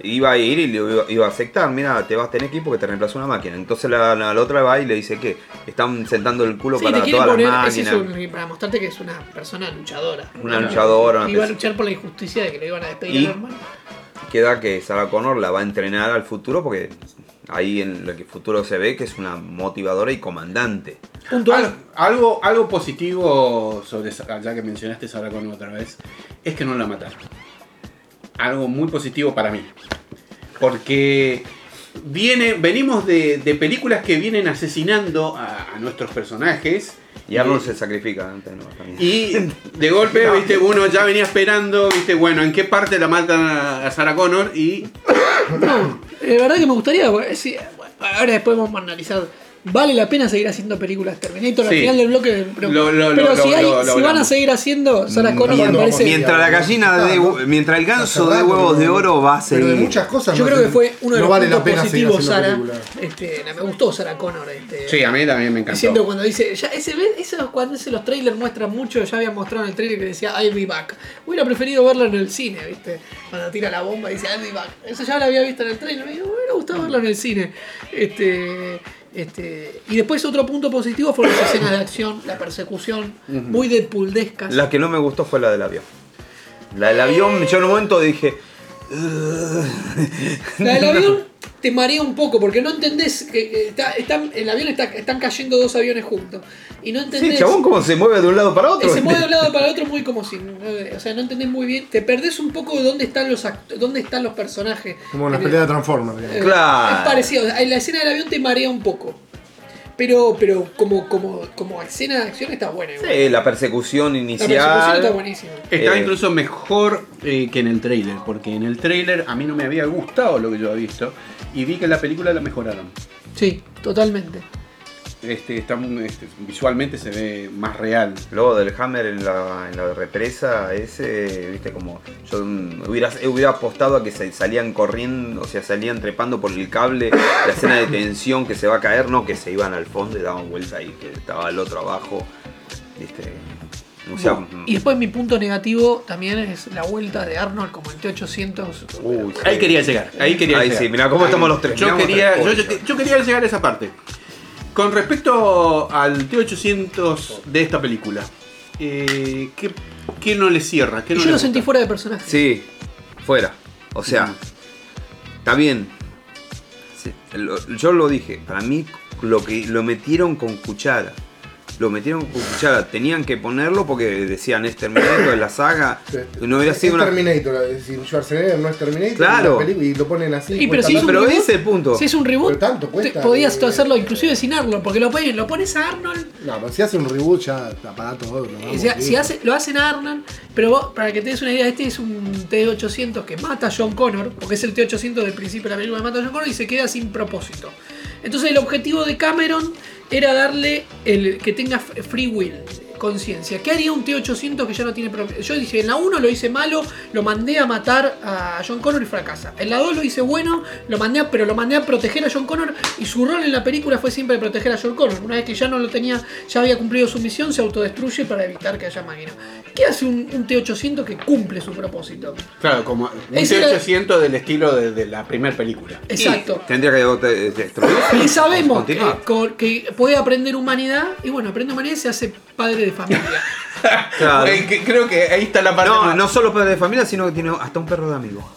iba a ir y le iba, a aceptar, mira, te vas a tener aquí porque te reemplazó una máquina. Entonces la, la- la otra va y le dice que están sentando el culo Sí, para todas poner, las es máquinas. un- para mostrarte que es una persona luchadora. Una luchadora, una Iba a luchar por la injusticia de que le iban a despedir Y- al hermano. Queda que Sarah Connor la va a entrenar al futuro porque ahí en el futuro se ve que es una motivadora y comandante. Al- algo, algo positivo sobre ya que mencionaste Sarah Connor otra vez es que no la mataron. Algo muy positivo para mí. Porque viene, venimos de, de películas que vienen asesinando a, a nuestros personajes. Y Arnold se sacrifica antes, ¿no? También. Y de golpe, viste, uno ya venía esperando, viste, bueno, en qué parte la matan a, a Sarah Connor y No, de verdad que me gustaría. porque, sí, bueno, ahora después vamos a analizar. Vale la pena seguir haciendo películas Terminator al Sí. final del bloque. Pero, Lo- lo- pero lo- si, hay- lo- lo si van a seguir haciendo, Sarah Connor me Mientras- parece. Mientras la gallina de, Ah, mientras el ganso de huevos de no- oro va a Pero de seguir. muchas cosas Yo no creo que fue uno de no los vale la puntos pena seguir positivos, Sara. Este, me gustó Sarah Connor. Este, sí, a mí también me encantó. Diciendo cuando dice, ya ese eso cuando ese los trailers muestran mucho, ya habían mostrado en el trailer que decía I'll be back. Hubiera preferido verlo en el cine, ¿viste? Cuando tira la bomba y dice I'll be back. Eso ya lo había visto en el trailer, me hubiera gustado verlo en el cine. Este, este, y después otro punto positivo fueron las escenas de acción, la persecución, muy Deadpool-descas. La que no me gustó fue la del avión. La del avión, yo en un momento dije. La del avión te marea un poco porque no entendés que está, están, el avión está, están cayendo dos aviones juntos y no Sí, entendés chabón, cómo se mueve de un lado para otro. se mueve de un lado para otro muy como si no- o sea no entendés muy bien te perdés un poco de dónde están los dónde están los personajes Como una En pelea de Transformers. eh, Claro. es parecido la escena del avión te marea un poco pero pero como como como escena de acción está buena igual. Sí, la persecución la inicial. persecución está buenísima Está Eh. incluso mejor eh, que en el trailer, porque en el trailer a mí no me había gustado lo que yo había visto y vi que en la película la mejoraron. sí totalmente Este, está, este, visualmente se ve más real. Luego del Hammer en la, en la represa, ese, viste, como yo mm, hubiera, hubiera apostado a que se salían corriendo, o sea, salían trepando por el cable, la escena de tensión que se va a caer, no que se iban al fondo y daban vuelta y que estaba el otro abajo, viste. O sea, y después mi punto negativo también es la vuelta de Arnold como el T800 uy, sí. Ahí quería llegar, ahí quería Ahí llegar. sí, mirá cómo Ahí. estamos los tres, Yo quería, tres yo, cosas. yo- yo quería llegar a esa parte. Con respecto al T800 de esta película, eh, ¿qué, qué no le cierra? ¿Qué no yo le lo gusta? sentí fuera de personaje Sí, fuera. O sea, está bien. Sí, lo- yo lo dije, para mí lo que lo metieron con cuchara. Lo metieron con cuchara. Tenían que ponerlo porque decían es Terminator de la saga. no hubiera Es sido una. Terminator, es decir, Schwarzenegger no es Terminator. Claro. en la película, Y lo ponen así. Y pero si es un Pero reboot, ese es el punto. Si es un reboot, Pero tanto cuesta, podías eh. hacerlo inclusive sin Arnold, porque lo pones, lo pones a Arnold, No, pero si hace un reboot ya apaga todo. vamos, si, sí. si hace, lo hacen a Arnold, pero vos, para que te des una idea, este es un T800 que mata a John Connor, porque es el T800 del principio de la película que mata a John Connor y se queda sin propósito. Entonces el objetivo de Cameron era darle el que tenga free will, conciencia. ¿Qué haría un T800 que ya no tiene propósito? Yo dije, en la 1 lo hice malo, lo mandé a matar a John Connor y fracasa. En la 2 lo hice bueno, lo mandé a- pero lo mandé a proteger a John Connor y su rol en la película fue siempre proteger a John Connor. Una vez que ya no lo tenía, ya había cumplido su misión, se autodestruye para evitar que haya máquina. ¿Qué hace un, un T800 que cumple su propósito? Claro, como un Ese era- T800 del estilo de, de la primera película. Exacto. Tendría que de- destruirse. Y sabemos que, que puede aprender humanidad y bueno, aprende humanidad y se hace padre de familia. Claro. Eh, que- creo que ahí está la parte No, más- no solo padre de familia, sino que tiene hasta un perro de amigo.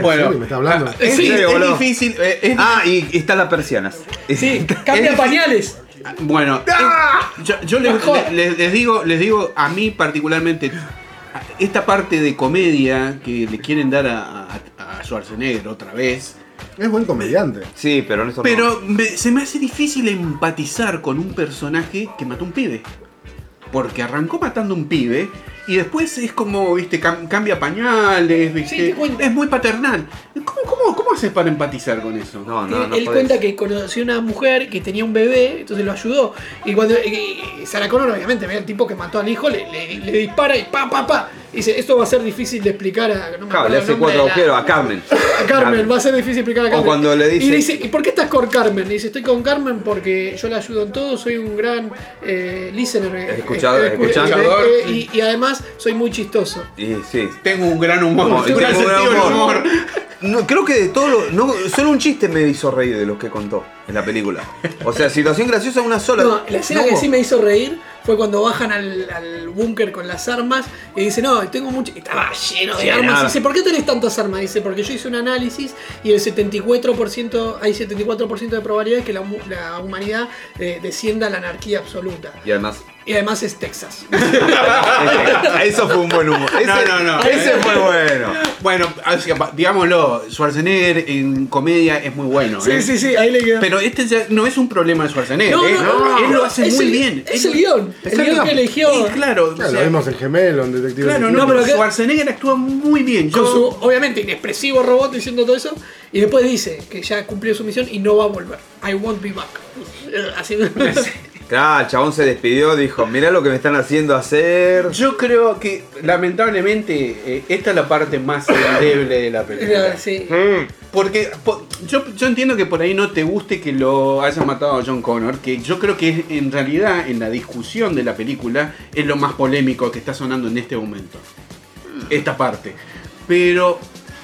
Bueno? ¿Me está hablando? ah, es, Sí, es boludo. difícil. eh, es- Ah, y, y están las persianas. Sí, cambia Es- pañales. Bueno, ¡Ah! es- yo, yo les, Mejor. les- les digo, les digo a mí particularmente esta parte de comedia que le quieren dar a, a- a Schwarzenegger otra vez. Es buen comediante. Sí, pero no. Pero me- se me hace difícil empatizar con un personaje que mató a un pibe. Porque arrancó matando a un pibe y después es como, viste, cam- cambia pañales, viste. Sí, te cuento. es muy paternal. ¿Cómo, cómo, cómo haces para empatizar con eso? No, no, no él cuenta que conoció una mujer que tenía un bebé, entonces lo ayudó. Y cuando y- y Sarah Connor, obviamente, ve al tipo que mató al hijo, le, le- le dispara y pa, pa, pa. Y dice, esto va a ser difícil de explicar a. No me Claro, le hace nombre cuatro de la- agujeros a Carmen. A Carmen, va a ser difícil explicar a O Carmen. cuando le dice- Y dice, ¿y por qué estás con Carmen? Y dice, estoy con Carmen porque yo la ayudo en todo, soy un gran eh, listener. eh, Escuchador, eh, escuchante. eh, y, y además soy muy chistoso. Y sí. Tengo un gran humor, No, un tengo gran un gran sentido del humor. humor. No, creo que de todo lo. No, solo un chiste me hizo reír de los que contó en la película. O sea, situación graciosa una sola. No, la escena No que sí me hizo reír fue cuando bajan al, al búnker con las armas y dice, no, tengo mucho... y Estaba lleno de Sí, armas. Y dice, ¿por qué tenés tantas armas? Dice, porque yo hice un análisis y el 74%, hay 74% de probabilidad de que la, hu- la humanidad eh, descienda a la anarquía absoluta. Y además. Y además es Texas. Eso fue un buen humor. Ese, No, no, no. Ese fue bueno. Bueno, así que, digámoslo, Schwarzenegger en comedia es muy bueno. sí, ¿eh? sí, sí, ahí le quedó. Pero este ya no es un problema de Schwarzenegger. No, ¿eh? no, no, Él no, lo hace muy el- bien. Es el guion. es El guion que eligió. Y claro, o Claro, sea, lo vimos en Gemelo, en Detective claro, no, pero Schwarzenegger actúa muy bien. con Yo- su, obviamente, inexpresivo robot diciendo todo eso. Y después dice que ya cumplió su misión y no va a volver. I won't be back. Así. Claro, el chabón se despidió, dijo, mirá lo que me están haciendo hacer. Yo creo que lamentablemente eh, esta es la parte más endeble de la película. sí. Porque po- yo, entiendo que por ahí no te guste que lo haya matado a John Connor, que yo creo que en realidad en la discusión de la película es lo más polémico que está sonando en este momento. Esta parte. Pero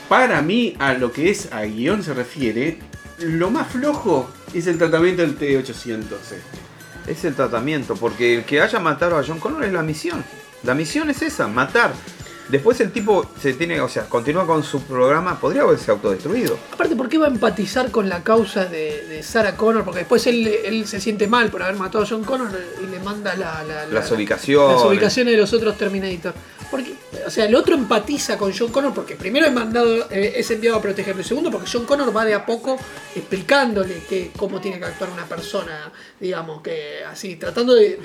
para mí, a lo que es a guion se refiere, lo más flojo es el tratamiento del T-800. este. Es el tratamiento, porque el que haya matado a John Connor es la misión. La misión es esa, matar. Después el tipo se tiene, o sea, continúa con su programa, podría haberse autodestruido. Aparte, ¿por qué va a empatizar con la causa de, de Sarah Connor? Porque después él, él se siente mal por haber matado a John Connor y le manda la, la- la- Las ubicaciones. las ubicaciones de los otros Terminator. Porque, o sea, el otro empatiza con John Connor porque primero es mandado, eh, es enviado a protegerlo. Y segundo, porque John Connor va de a poco explicándole que, cómo tiene que actuar una persona, digamos, que así, tratando de,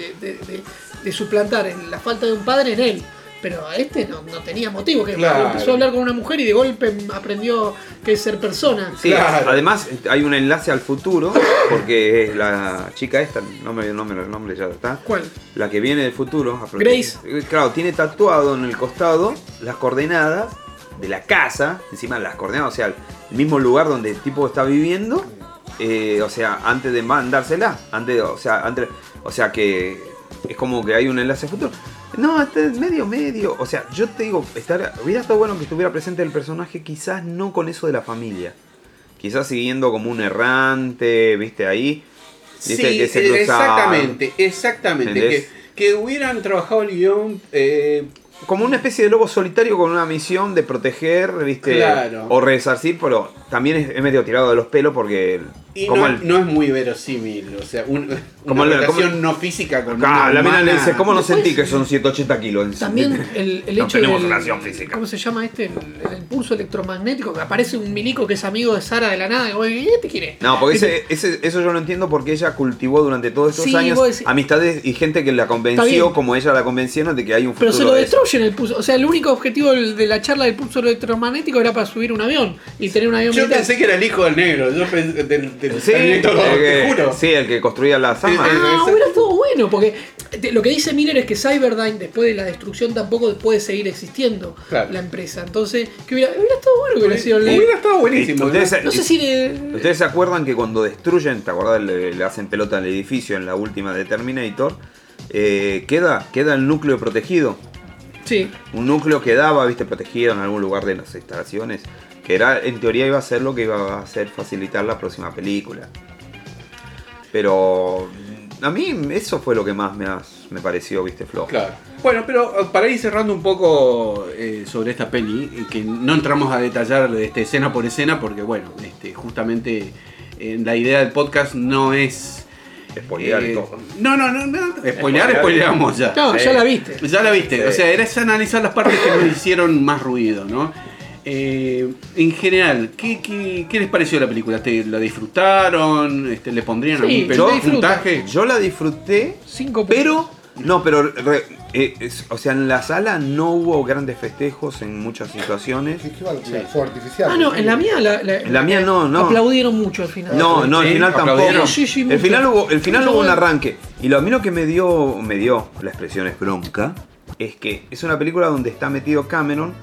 suplantar la falta de un padre en él. Pero a este no, no tenía motivo, que Claro. empezó a hablar con una mujer y de golpe aprendió que es ser persona. Sí, Claro. además hay un enlace al futuro, porque es la chica esta, no me no me el nombre ya está. ¿Cuál? La que viene del futuro. Grace. Claro, tiene tatuado en el costado las coordenadas de la casa, encima las coordenadas, o sea, el mismo lugar donde el tipo está viviendo, eh, o sea, antes de mandársela, antes, o sea, antes, o sea que es como que hay un enlace futuro. No, este es medio, medio. O sea, yo te digo, estar, hubiera estado bueno que estuviera presente el personaje, quizás no con eso de la familia. Quizás siguiendo como un errante, viste, ahí. Viste, Sí, que se cruzaba. exactamente, exactamente. Que, que hubieran trabajado el guion eh, Como una especie de lobo solitario con una misión de proteger, viste, Claro. o resarcir, pero también es medio tirado de los pelos porque y como no, el- no es muy verosímil. O sea, un, Como una el- relación como- no física con Ah, una la mina le dice, ¿cómo no Después- sentí que son 180 kilos? También el, el No hecho tenemos del- relación física. ¿Cómo se llama este? El, el pulso electromagnético, que aparece un milico que es amigo de Sara de la nada. Y vos, ¿y este quién es? No, porque ese, ese- eso yo lo entiendo porque ella cultivó durante todos estos Sí, años decís- amistades y gente que la convenció, como ella la convencieron, de que hay un futuro. Pero se lo de destruyen el pulso. O sea, el único objetivo de la charla del pulso electromagnético era para subir un avión y tener un avión Yo militar. pensé que era el hijo del negro. Yo pensé del, del Sí, el te que, juro. sí, el que construía las armas. Sí, Ah, hubiera estado bueno, porque te- lo que dice Miller es que Cyberdyne, después de la destrucción, tampoco puede seguir existiendo Claro. la empresa. Entonces, que hubiera, hubiera estado bueno que hubiera sido el Hubiera estado buenísimo. Ustedes- ¿no? No sé si le- ¿Ustedes se acuerdan que cuando destruyen, te acordás, le, le hacen pelota al edificio en la última de Terminator? eh, queda, queda el núcleo protegido. Sí. Un núcleo quedaba, viste, protegido en algún lugar de las instalaciones. Que era, en teoría iba a ser lo que iba a hacer facilitar la próxima película. Pero a mí eso fue lo que más me, has- me pareció, viste, flojo. Claro. Bueno, pero eh, para ir cerrando un poco eh, sobre esta peli, eh, que no entramos a detallar este, escena por escena, porque bueno, este, justamente eh, la idea del podcast no es... Spoilear y eh, todo. No, no, no, no. Spoilear, Spoilear. spoileamos ya. No, Sí. ya la viste. Ya la viste. Sí. O sea, era analizar las partes que nos hicieron más ruido, ¿no? Eh, en general, ¿qué, qué, qué les pareció la película? ¿Te, ¿La disfrutaron? Este, ¿Le pondrían Sí, algún yo pero, puntaje? Yo la disfruté, Cinco pero... No, pero... re- eh, es- o sea, en la sala no hubo grandes festejos en muchas situaciones. ¿Fuego artificial? Ah, no, en la mía la, la- En la mía no, no. aplaudieron mucho al final. No, no, Sí, final tampoco. Sí, sí, el final hubo, el final hubo un arranque. Y lo a mí lo que me dio, me dio, la expresión es bronca, es que es una película donde está metido Cameron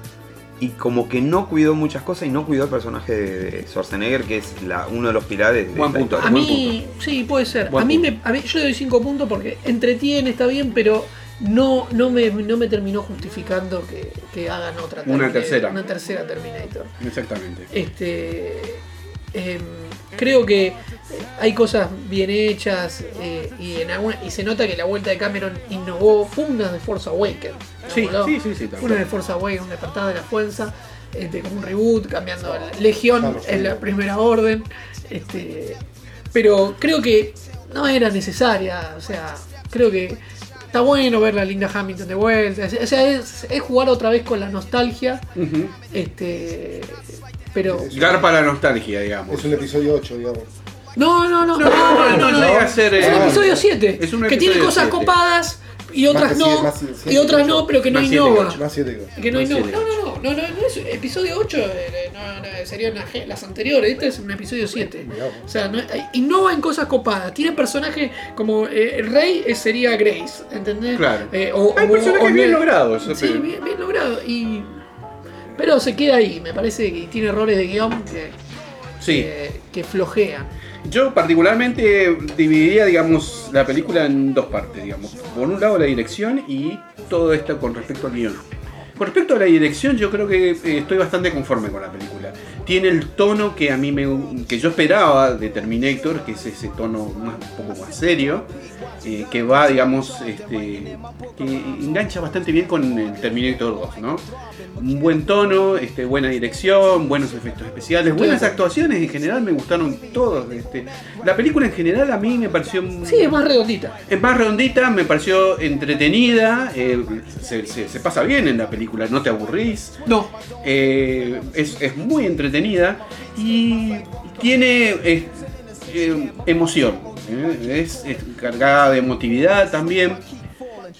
y como que no cuidó muchas cosas y no cuidó el personaje de Schwarzenegger, que es la, uno de los pilares de Buen punto. A mí, sí, puede ser. Buen a mí, punto. me, a mí- yo le doy 5 puntos porque entretiene, está bien, pero no, no, me, no me terminó justificando que, que hagan otra Una tercera. Una tercera Terminator. Exactamente. Este, em, creo que hay cosas bien hechas eh, y, en alguna- y se nota que la vuelta de Cameron innovó. Fue una de Force Awakens. Sí, ¿no? sí, sí, sí, una cual. de Force Awakens, un despertar de la fuerza, este, como un reboot, cambiando la Legión Claro, sí. en la primera orden. Este, pero creo que no era necesaria. O sea, creo que está bueno ver la Linda Hamilton de vuelta. O sea, es, es jugar otra vez con la nostalgia. Ujú. Este, pero. Garpa la nostalgia, digamos. Es un episodio 8, digamos. No, no, no. No, no, no, no. llega a ser. Es un eh, episodio 7. Es un que tiene cosas siete. copadas y otras no. y otras no, pero que no innova. ocho. Más 7 que no innova. No, no, no, no, no, no es episodio 8, eh, no, no, serían las, anteriores, este es un episodio 7. Mirá vos. O sea, no, eh, innova en cosas copadas. Tiene personajes como eh, el rey eh, sería Grace, ¿entendés? Claro. Eh, o, Hay personajes bien logrados. eso Sí, bien, bien logrado. Y, pero se queda ahí, me parece que tiene errores de guion que, Sí. que, que flojean. Yo particularmente dividiría, digamos, la película en dos partes, digamos. Por un lado la dirección y todo esto con respecto al guion. Con respecto a la dirección, yo creo que eh, estoy bastante conforme con la película. Tiene el tono que a mí me que yo esperaba de Terminator, que es ese tono más, un poco más serio. Eh, que va, digamos, este, que engancha bastante bien con el Terminator 2, ¿no? Un buen tono, este, buena dirección, buenos efectos especiales, buenas actuaciones en general me gustaron todos. Este, la película en general a mí me pareció Sí, es más redondita. es más redondita, me pareció entretenida, eh, se, se- se pasa bien en la película, no te aburrís, No, eh, es, es muy entretenida y tiene emoción, eh, es, es cargada de emotividad también.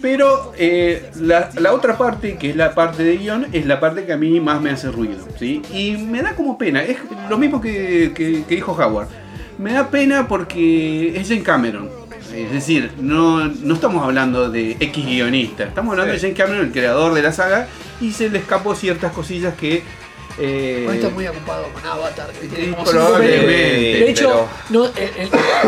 Pero eh, la, la otra parte, que es la parte de guion, es la parte que a mí más me hace ruido. ¿sí? Y me da como pena, es lo mismo que, que- que dijo Howard. Me da pena porque es Jane Cameron. Es decir, no, no estamos hablando de X guionista, estamos hablando Sí. de Jane Cameron, el creador de la saga, y se le escapó ciertas cosillas que... eh, está muy ocupado con Avatar. que tiene y como cinco probablemente. De hecho, pero- no,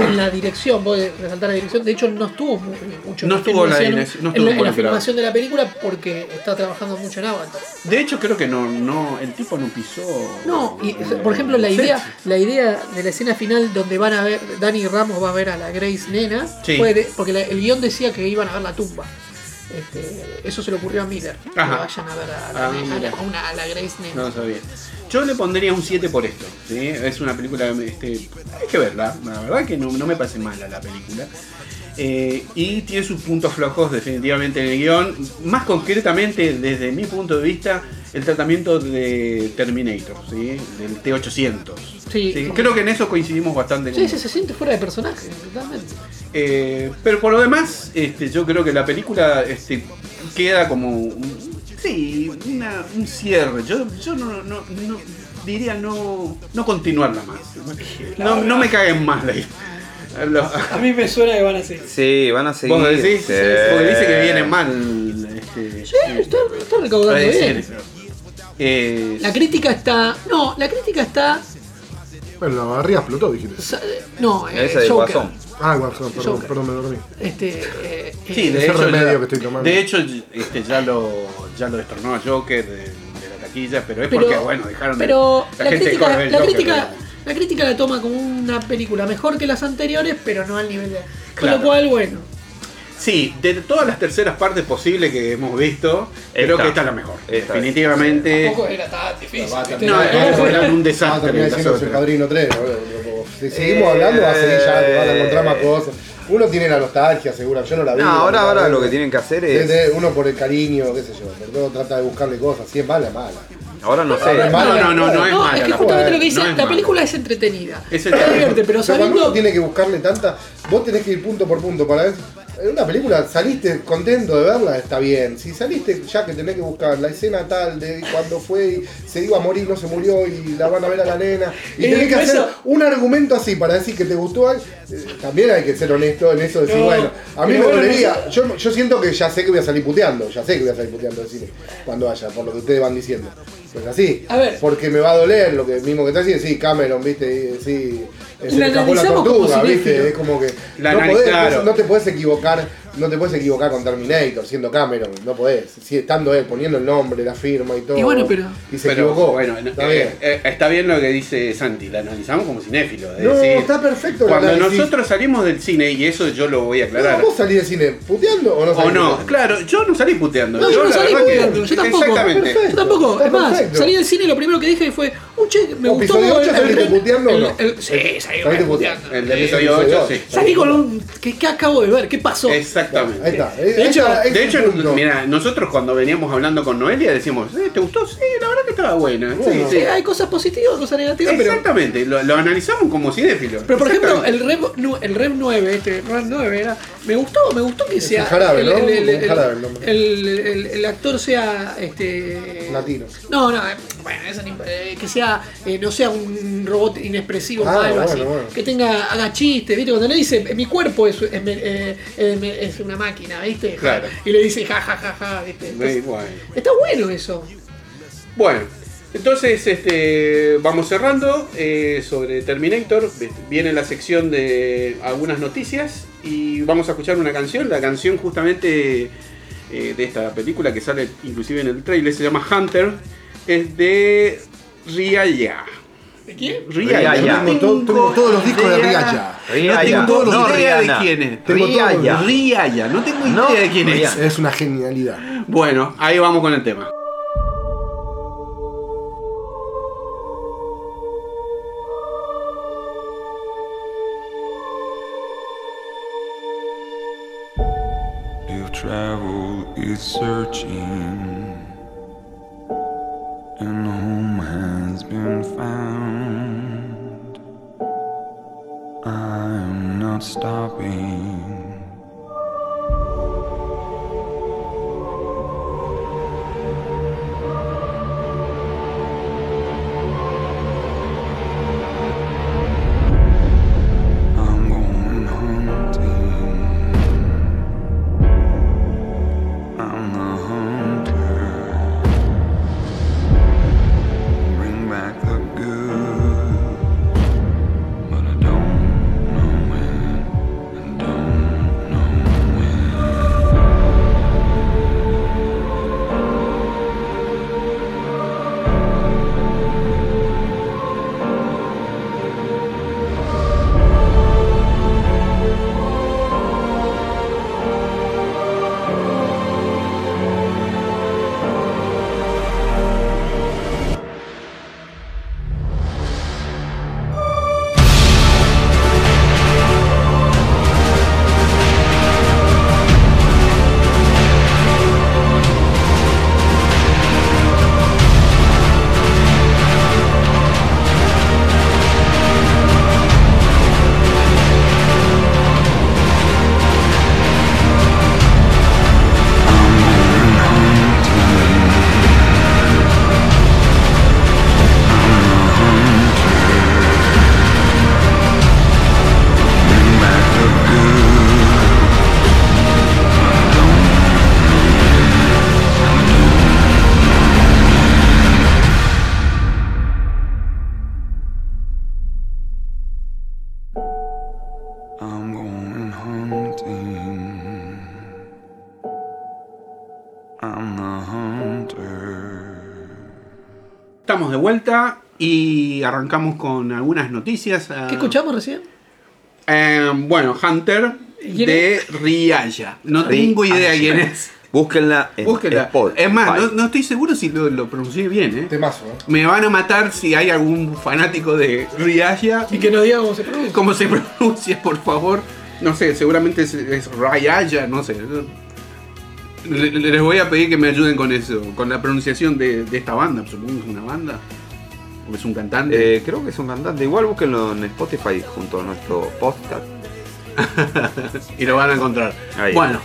en, la dirección, voy a resaltar la dirección, de hecho no estuvo mu- mucho en No la estuvo la filmación- dirección, no en la, en la filmación de la película porque está trabajando mucho en Avatar. De hecho, creo que no, no, el tipo no pisó. No, y por ejemplo la idea, la idea de la escena final donde van a ver, Dani Ramos va a ver a la Grace Nena, Sí. fue de- porque la- el guion decía que iban a ver la tumba. Este, eso se le ocurrió a Miller. Que Ajá. vayan a ver a la, Ah, una- a la Grace Nena. No lo sabía. Yo le pondría un 7 por esto. ¿sí? Es una película. Este, hay que verla. La verdad que no, no me parece mala la película. Eh, y tiene sus puntos flojos definitivamente en el guion. Más concretamente, desde mi punto de vista, el tratamiento de Terminator, ¿sí? del T-800. Sí. Sí, Creo que en eso coincidimos bastante. Sí, con- sí, se siente fuera de personaje, totalmente. Eh, pero por lo demás, este, yo creo que la película este, queda como un, sí, una- un cierre. Yo, yo no, no- no- diría no, no continuarla más. No, no me caguen más la lo- A mí me suena que van a seguir. Sí, van a seguir. ¿Vos decís? Sí. Porque dice que viene mal. Este, Sí, está, está recaudando puede bien. Eh, La crítica está. No, la crítica está. Bueno, la barriga explotó, dijiste. No, eh, Esa de Joker. Guasón. Ah, Guasón, perdón, Joker. perdón, me dormí. Este, eh, Sí, de ese hecho, remedio ya, que estoy tomando. de hecho este, ya lo ya lo destornó a Joker de, de la taquilla, pero es pero, porque bueno, dejaron de- pero la, gente crítica, ver la, Joker, crítica, digamos. la crítica la toma como una película mejor que las anteriores, pero no al nivel de. Con Claro. lo cual, bueno. Sí, de todas las terceras partes posibles que hemos visto, creo que esta es la mejor. Esta. Definitivamente. Tampoco era tan difícil. va a ¿viste? No, terminar- era, un Va a desastre. terminar las diciendo el padrino 3. boludo. Si seguimos hablando, va a seguir ya, te van a encontrar más cosas. Uno tiene la nostalgia, seguro. Yo no la vi. No, ahora, ahora lo que tienen que hacer es. Uno por el cariño, qué sé yo. Todo trata de buscarle cosas. Si es mala, es mala. Ahora no sé. Ahora es No, no, no, no es No, mala. es que justamente película. lo que dice, No es la película es entretenida. Es Te entretenida. pero sabiendo. uno tiene que buscarle tanta. Vos tenés que ir punto por punto para ver. En una película saliste contento de verla, está bien. Si saliste ya que tenés que buscar la escena tal de cuando fue y se iba a morir, no se murió y la van a ver a la nena. Y Eh, tenés que hacer eso- un argumento así para decir que te gustó. eh, también hay que ser honesto en eso, decir, No, bueno, a mí me bueno, dolería. Yo, yo siento que ya sé que voy a salir puteando, ya sé que voy a salir puteando del cine cuando vaya, por lo que ustedes van diciendo. Pues así, A ver. porque me va a doler lo que mismo que te decís, sí, Cameron, viste, sí, se La le escapó la tortuga, viste, es como que La no, analiz- podés, claro. no te puedes equivocar, no te puedes equivocar con Terminator siendo Cameron, no podés, si estando él poniendo el nombre, la firma y todo. Y bueno, pero- y se Pero, equivocó. Bueno, no, está eh, bien. eh, está bien lo que dice Santi, la analizamos como cinéfilo. es No, decir, está perfecto Cuando nosotros salimos del cine, y eso yo lo voy a aclarar. No, ¿Vos salís del cine puteando o no o salís no, puteando? claro, yo no salí puteando. No, yo no la salí verdad que- puteando, yo tampoco. Exactamente. Perfecto. Yo tampoco, Está es más, perfecto. salí del cine y lo primero que dije fue, un che, me ¿Vos gustó. episodio ocho el- saliste el- puteando o no? el- Sí, salí Saliste puteando. El de episodio episodio 8, ocho. sí. Salí con un. ¿qué, qué acabo de ver? ¿Qué pasó? Exactamente. Ahí está. De hecho- De hecho, mira, nosotros cuando veníamos hablando con Noelia decíamos, "Eh, ¿te gustó? Sí, la verdad que estaba buena. Bueno. Sí, hay cosas positivas, cosas negativas, pero. Exactamente, lo, lo analizamos como cinéfilos. Pero por ejemplo, el Rev, el Rev 9, este Rev 9 era. Me gustó, me gustó que sea. un jarabe, el, ¿no? el- jarabe el actor sea. este Latino. No, no, eh, bueno, eso eh, que sea, eh, no sea un robot inexpresivo, Ah, malo, bueno, así. bueno. Que tenga, haga chistes, ¿viste? Cuando le dice, mi cuerpo es, es, es una máquina, ¿viste? Claro. Y le dice, ja, ja, ja, ja, ¿viste? Entonces, Muy bueno. está bueno eso. Bueno, entonces este, vamos cerrando eh, sobre Terminator. Viene la sección de algunas noticias y vamos a escuchar una canción. La canción justamente eh, de esta película que sale inclusive en el trailer se llama Hunter. Es de Riaya. ¿De quién? Rihanna. Rihanna. Tengo, to- tengo todos los discos de idea- Rihanna. No Rihanna. tengo todos los No, idea Rihanna. de quién es. Tengo Rihanna. Rihanna, no tengo idea No, de quién es. Rihanna. Es una genialidad. Bueno, ahí vamos con el tema. Searching and home has been found, I'm not stopping. Vuelta y arrancamos con algunas noticias. ah, ¿Qué escuchamos recién? eh, bueno, Hunter ¿Quién de Rialla. No tengo idea Rihanna. quién es. Búsquenla en. Spotify. Es más, no, no estoy seguro si lo, lo pronuncié bien, ¿eh? Temazo, ¿eh? Me van a matar si hay algún fanático de Rialla. Y que nos diga cómo se pronuncia. ¿Cómo se pronuncia, por favor? No sé, seguramente es, es Rialla, no sé. Le- le- Les voy a pedir que me ayuden con eso, con la pronunciación de, de esta banda. Supongo que es una banda. O es un cantante. Eh, creo que es un cantante. Igual búsquenlo en Spotify junto a nuestro podcast. y lo van a encontrar. Ahí. Bueno,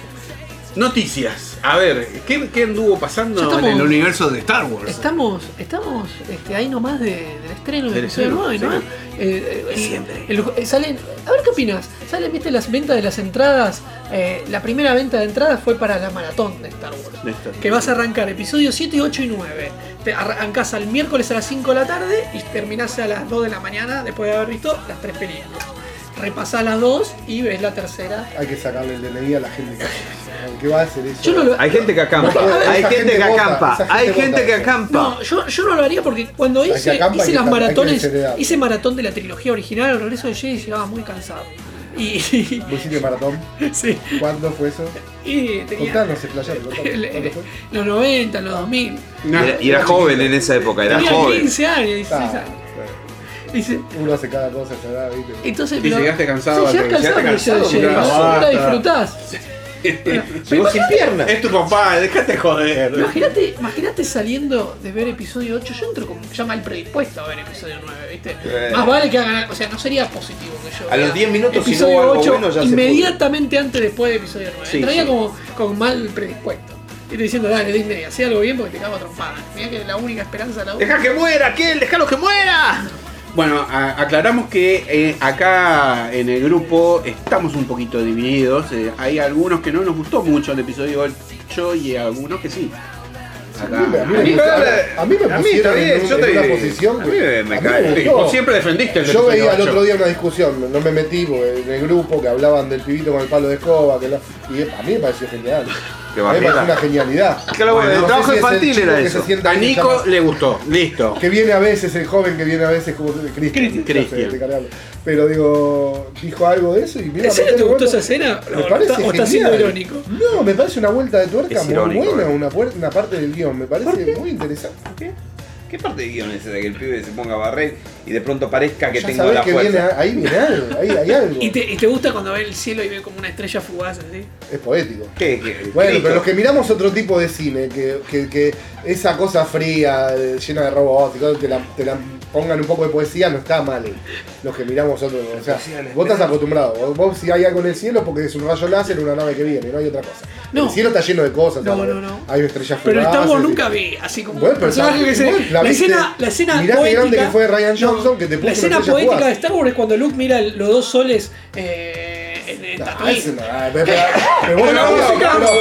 noticias. A ver, ¿qué, qué anduvo pasando estamos- en el universo de Star Wars? Estamos, estamos este, ahí nomás de- del estreno del episodio estreno, 9, ¿no? Eh, eh, Siempre. el- salen, a ver qué opinas. Salen, viste, las ventas de las entradas. eh, la primera venta de entradas fue para la maratón de Star Wars. De Star Wars. Que vas a arrancar episodios 7, 8 y 9. Te arrancás al miércoles a las 5 de la tarde y terminás a las 2 de la mañana después de haber visto las tres películas. Repasás las dos y ves la tercera. Hay que sacarle el DNI a la gente que ¿Qué va a hacer eso? Yo no lo- Hay gente que acampa. No, hay gente gente que vota, acampa. gente Hay vota gente que acampa. No, yo, yo no lo haría porque cuando que hice, acampa hay hice que las que maratones, hice maratón de la trilogía original, el regreso de Jedi llegaba muy cansado. Y, y, ¿Vos hiciste maratón? sí, ¿Cuándo fue eso? y tenía Contanos, explayate, los 90, los 2000. Y era, y era joven en esa época, era tenía joven. 15 años, 16 Ah, años. Dice, Uno hace cada cosa a esa edad, ¿viste? entonces, Y llegaste cansado Sí, llegas cansado, pero cansado, Jedi, basta. la disfrutás. Llegó sin pierna. Es tu papá, déjate joder. Imagínate, imagínate saliendo de ver episodio 8, yo entro como ya mal predispuesto a ver episodio 9, ¿viste? Eh. Más vale que hagan, o sea, no sería positivo que yo. A los vea 10 minutos, si no episodio hubo algo 8 bueno, ya se inmediatamente antes después de episodio 9. Sí, Entraría sí. como con mal predispuesto. Y te diciendo, dale, Disney, hacé algo bien porque te cago a trompada. Mirá que la única esperanza la ¡Deja que muera, Kel! ¡Déjalo que muera! Bueno, a- aclaramos que eh, acá en el grupo estamos un poquito divididos. eh, hay algunos que no nos gustó mucho el episodio 8 y algunos que sí. Acá- A mí me- a mí me A mí, pusieron- me- a mí me a mí pusieron está bien, en, un- yo en te- una posición a mí me- me cae. me Sí, gustó. vos siempre defendiste el Yo veía el 8. otro día una discusión, no me metí en el grupo que hablaban del pibito con el palo de escoba, que la- y a mí me pareció genial. Que barriera. una genialidad. Claro, bueno, el no trabajo si es infantil era eso. A Nico llama- le gustó, listo. Que viene a veces, el joven que viene a veces como Cristian. Cristian. Pero digo, dijo algo de eso y mira, ¿En serio te gustó esa escena? Me ¿O parece está- o está siendo genial. irónico? No, me parece una vuelta de tuerca Es muy irónico, buena, eh. una, puer- una parte del guion, me parece muy interesante. ¿Qué? ¿Qué parte de guion es esa de que el pibe se ponga a barrer y de pronto parezca que ya tenga sabés la que viene, ahí viene algo, ahí hay algo. ¿Y te, y te gusta cuando ve el cielo y ve como una estrella fugaz así? Es poético. ¿Qué? ¿Qué? Bueno, Cristo. pero los que miramos otro tipo de cine, que, que, que esa cosa fría, llena de robots y cosas, te la, te la pongan un poco de poesía, no está mal. Los que miramos otro, o sea, vos estás acostumbrado. Vos, vos si hay algo en el cielo porque es un rayo láser, una nave que viene, no hay otra cosa. No. El cielo está lleno de cosas. No, no, no. Hay estrellas Pero Star Wars nunca vi así como Bueno, un pero personaje que se. la La, escena, la escena Mirá qué poética. grande que fue Ryan Johnson, que te puso La escena poética de Star Wars es cuando Luke mira el- los dos soles eh, en, en pero- pero- vos ya sabías-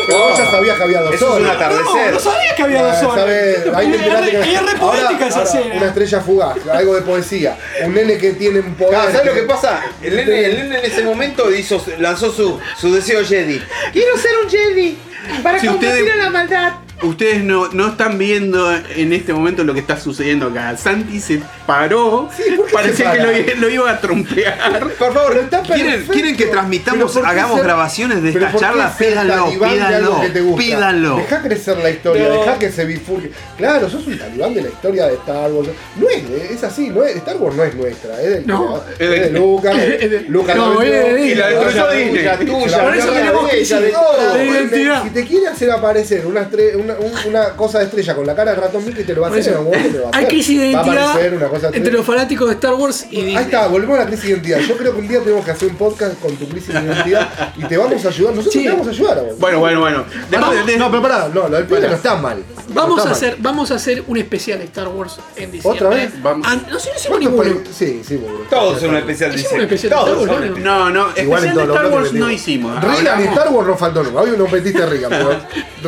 vos ya que había dos Eso es un soles. atardecer. No, no sabía que había dos Ah, soles. ¿sabes? Ahí te Es enteraste re- que- es re ahora- poética esa ahora, escena. Una estrella fugaz, algo de poesía. Un nene que tiene un poder. Ah, ¿Sabes lo que- que pasa? El nene, el nene en ese momento hizo, lanzó su, su deseo Jedi. Quiero ser un Jedi para Si combatir ustedes- a la maldad. Ustedes no, no están viendo en este momento lo que está sucediendo acá. Santi se paró, Sí, ¿por qué parecía se que lo, lo iba a trompear. Por favor, está ¿Quieren, quieren que transmitamos, Pero ¿por qué hagamos ser- grabaciones de pero esta ¿por qué charla? ser Pídanlo, pídanlo, que te gusta? pídanlo. Deja crecer la historia, No. deja que se bifurque. Claro, sos un talibán de la historia de Star Wars. No es, es así, no es, Star Wars no es nuestra, es del, No. es de Lucas. Es de- Lucas no, es de Disney. Y la destruyó Disney. Por eso tenemos de ella, de identidad. Si te quiere hacer aparecer una, estre- una, un- una cosa de estrella con la cara de ratón Mickey, te lo va a hacer en eso, algún momento, te lo va a hay hacer. crisis de identidad aparecer una cosa entre los fanáticos de Star Wars y Disney. Ahí está, volvemos a la crisis de identidad. Yo creo que un día tenemos que hacer un podcast con tu crisis de identidad y te vamos a ayudar. Nosotros Sí. te vamos a ayudar a vos. Bueno, bueno, bueno. Después de- no, pero pará, no, lo del pibe no está mal. Vamos a, hacer, vamos a hacer un especial de Star Wars en diciembre. ¿Otra vez? Vamos. Ah, no sé, no hicimos ¿Cuántos ninguno. Sí, sí, boludo. todos son un especial Hicimos un dice. especial de Star son Wars, un ¿no? No, no, Igual en especial de todos los Star bloques Wars le no digo. hicimos. Reagan y Hablamos- Star Wars no faltó nunca. Obvio no metiste Reagan, pero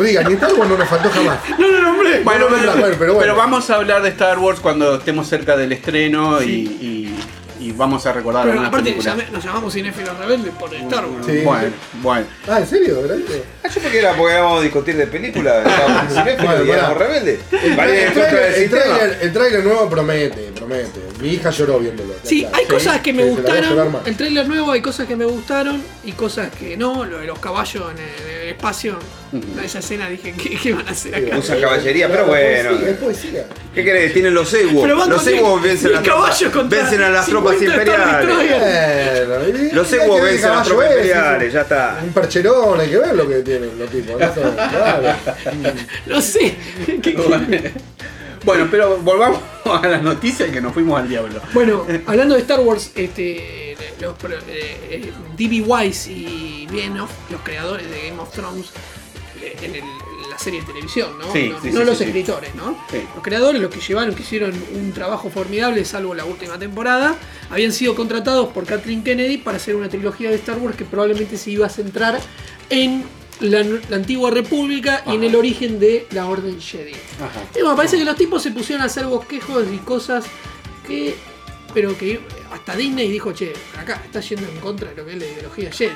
Reagan y Star Wars no nos faltó jamás. No, no, no, hombre. Bueno, Bueno, pero, bueno, pero bueno. vamos a hablar de Star Wars cuando estemos cerca del estreno y, y- y vamos a recordar Pero algunas aparte películas. llame- nos llamamos cinéfilos rebeldes por Star Wars. Sí. Bueno, bueno. Ah, ¿en serio? ¿verdad? Ah, yo pensé que era porque íbamos a discutir de películas, estábamos en cinéfilos Bueno, y éramos rebeldes. El, el, trailer, el trailer nuevo promete, promete. Mi hija lloró viéndolo. Sí, claro. hay cosas que me gustaron. El trailer nuevo hay cosas que me gustaron y cosas que no. Lo de los caballos en el, en el espacio. Esa escena dije, ¿qué, qué van a hacer acá? Usan caballería, pero bueno. poesía, Es poesía. ¿Qué querés? Tienen los Ewoks. Los Ewoks vencen, las tropas, vencen a las tropas 50 Star imperiales. Los Ewoks vencen a las tropas es, imperiales, es ya está. Un percherón, hay que ver lo que tienen los tipos. ¿no? Sé. ¿Qué- qué- Bueno, pero volvamos a las noticias que nos fuimos al diablo. Bueno, hablando de Star Wars, este, los, eh, eh, D.B. Wise y Benioff, los creadores de Game of Thrones, eh, en, el- en la serie de televisión, ¿no? Sí, no sí, no sí, los escritores, ¿no? Sí. Los creadores, los que llevaron, que hicieron un trabajo formidable, salvo la última temporada, habían sido contratados por Kathleen Kennedy para hacer una trilogía de Star Wars que probablemente se iba a centrar en la, la antigua república y en el origen de la Orden Jedi. Ajá. Y bueno, parece que los tipos se pusieron a hacer bosquejos y cosas que. Pero que hasta Disney dijo, che, acá está yendo en contra de lo que es la ideología Jedi.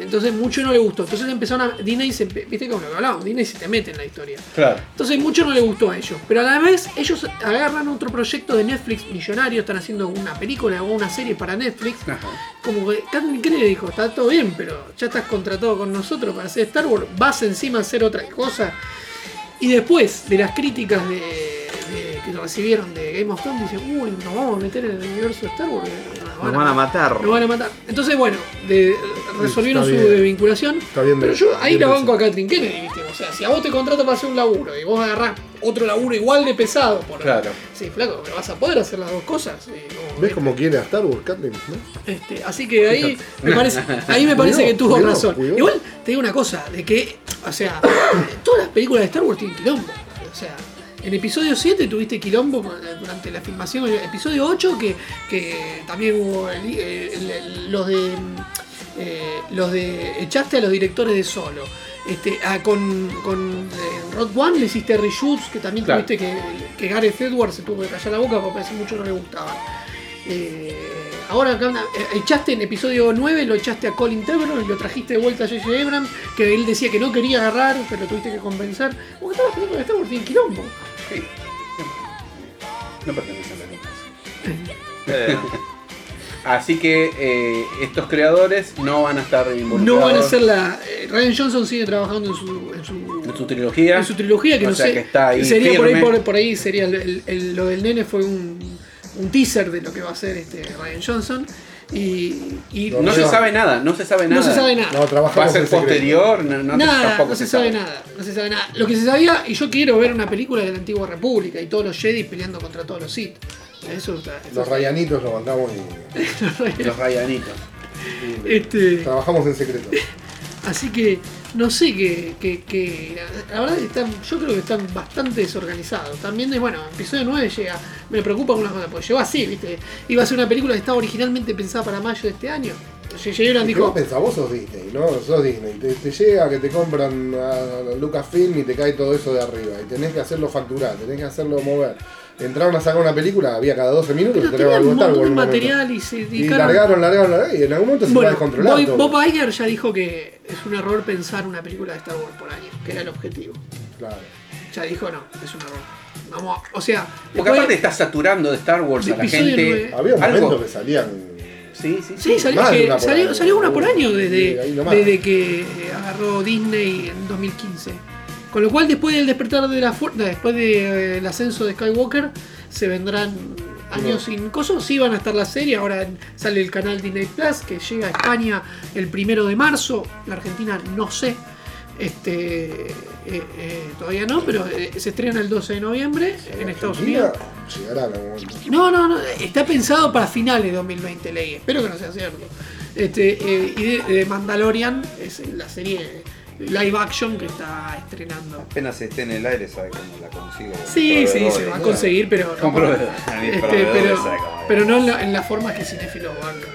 Entonces mucho no le gustó. Entonces empezaron a. Disney se. Viste como lo que hablábamos, Disney se te mete en la historia. Claro. Entonces mucho no le gustó a ellos. Pero a la vez ellos agarran otro proyecto de Netflix millonario, están haciendo una película o una serie para Netflix. Ajá. Como que Kathleen Kennedy dijo, está todo bien, pero ya estás contratado con nosotros para hacer Star Wars, vas encima a hacer otra cosa. Y después de las críticas de, de- que recibieron de Game of Thrones, dicen, uy, nos vamos a meter en el universo de Star Wars. Nos van a matar. Nos van a matar. Entonces, bueno, de- resolvieron Está su bien. desvinculación. Está bien pero yo ahí bien la banco a Kathleen Kennedy, ¿viste? O sea, si a vos te contratan para hacer un laburo y vos agarrás otro laburo igual de pesado, por Claro. Sí, flaco, pero vas a poder hacer las dos cosas. y no- ¿Ves cómo quiere a Star Wars, Kathleen? ¿no? este, así que ahí me parece, ahí me parece Cuidado, que tuvo cuidado, razón. cuidado. Igual te digo una cosa, de que, o sea, todas las películas de Star Wars tienen quilombo. O sea, en episodio 7 tuviste quilombo durante la filmación. En episodio 8 que, que también hubo el- el- el- los de eh, los de echaste a los directores de solo. Este, ah, con con eh, Rod One le hiciste reshoots que también Claro. tuviste que, que Gareth Edwards se tuvo que callar la boca porque parece mucho no le gustaban. Eh, ahora acá, echaste en episodio 9, lo echaste a Colin Trevorrow y lo trajiste de vuelta a J.J. Abrams, que él decía que no quería agarrar, pero tuviste que convencer. Porque todas las películas de Star Wars tienen quilombo. Sí. No pertenecen a la Lucas. Eh, Así que eh, estos creadores no van a estar involucrados No van a ser la. eh, Ryan Johnson sigue trabajando en su, en su, en su trilogía. en su trilogía, que O no sea sé. que está ahí sería por ahí, por, por ahí sería el- el- el- lo del nene fue un, un teaser de lo que va a ser este Ryan Johnson. Y, y No, No se sabe nada, no se sabe nada. no se sabe nada. No, Va trabajamos a ser en secreto. posterior, no, no nada, tampoco no se sabe nada, no se sabe nada. Lo que se sabía, y yo quiero ver una película de la antigua república y todos los Jedi peleando contra todos los Sith. Eso Los rayanitos los mandamos y Los Rayanitos. este, trabajamos en secreto. así que no sé que, que, que- la verdad están, yo creo que están bastante desorganizados. También bueno, episodio 9 llega, me preocupa algunas cosas, porque llegó así, viste, iba a ser una película que estaba originalmente pensada para mayo de este año. ¿Qué dijo, vos pensás? Vos sos Disney, ¿no? Sos Disney. Te, te llega que te compran a Lucasfilm y te cae todo eso de arriba. Y tenés que hacerlo facturar, tenés que hacerlo mover. Entraron a sacar una película, había cada 12 minutos pero y tenían algo un montón de material y se Y dedicaron largaron, largaron, largaron. Y en algún momento se a Bueno, Bob, todo. Bob Iger ya dijo que es un error pensar una película de Star Wars por año, que era el objetivo. Claro. Ya dijo no, es un error. Vamos, a- o sea, Porque aparte está saturando de Star Wars De a la gente. Había un Algo- momento que salían. Sí, sí, Sí, salió, Más de que una por salió, año. salió una por año Sí, desde, desde que agarró Disney en 2015. Con lo cual, después del despertar de la fuerza, después del ascenso de Skywalker, se vendrán años sin cosas. Sí van a estar la serie. Ahora sale el canal Disney Plus que llega a España el primero de marzo. La Argentina no sé. Este eh, eh, todavía no, pero eh, se estrena el 12 de noviembre en Estados Unidos. Llegará. No, no, no, está pensado para finales de 2020, leí. Espero que no sea cierto. Este, eh, y de, de Mandalorian es la serie live action que está estrenando. apenas esté en el aire, sabe cómo la consigo. Sí, sí, se va a conseguir, pero no, este, pero, no en la, en la forma que Cinefilos banca.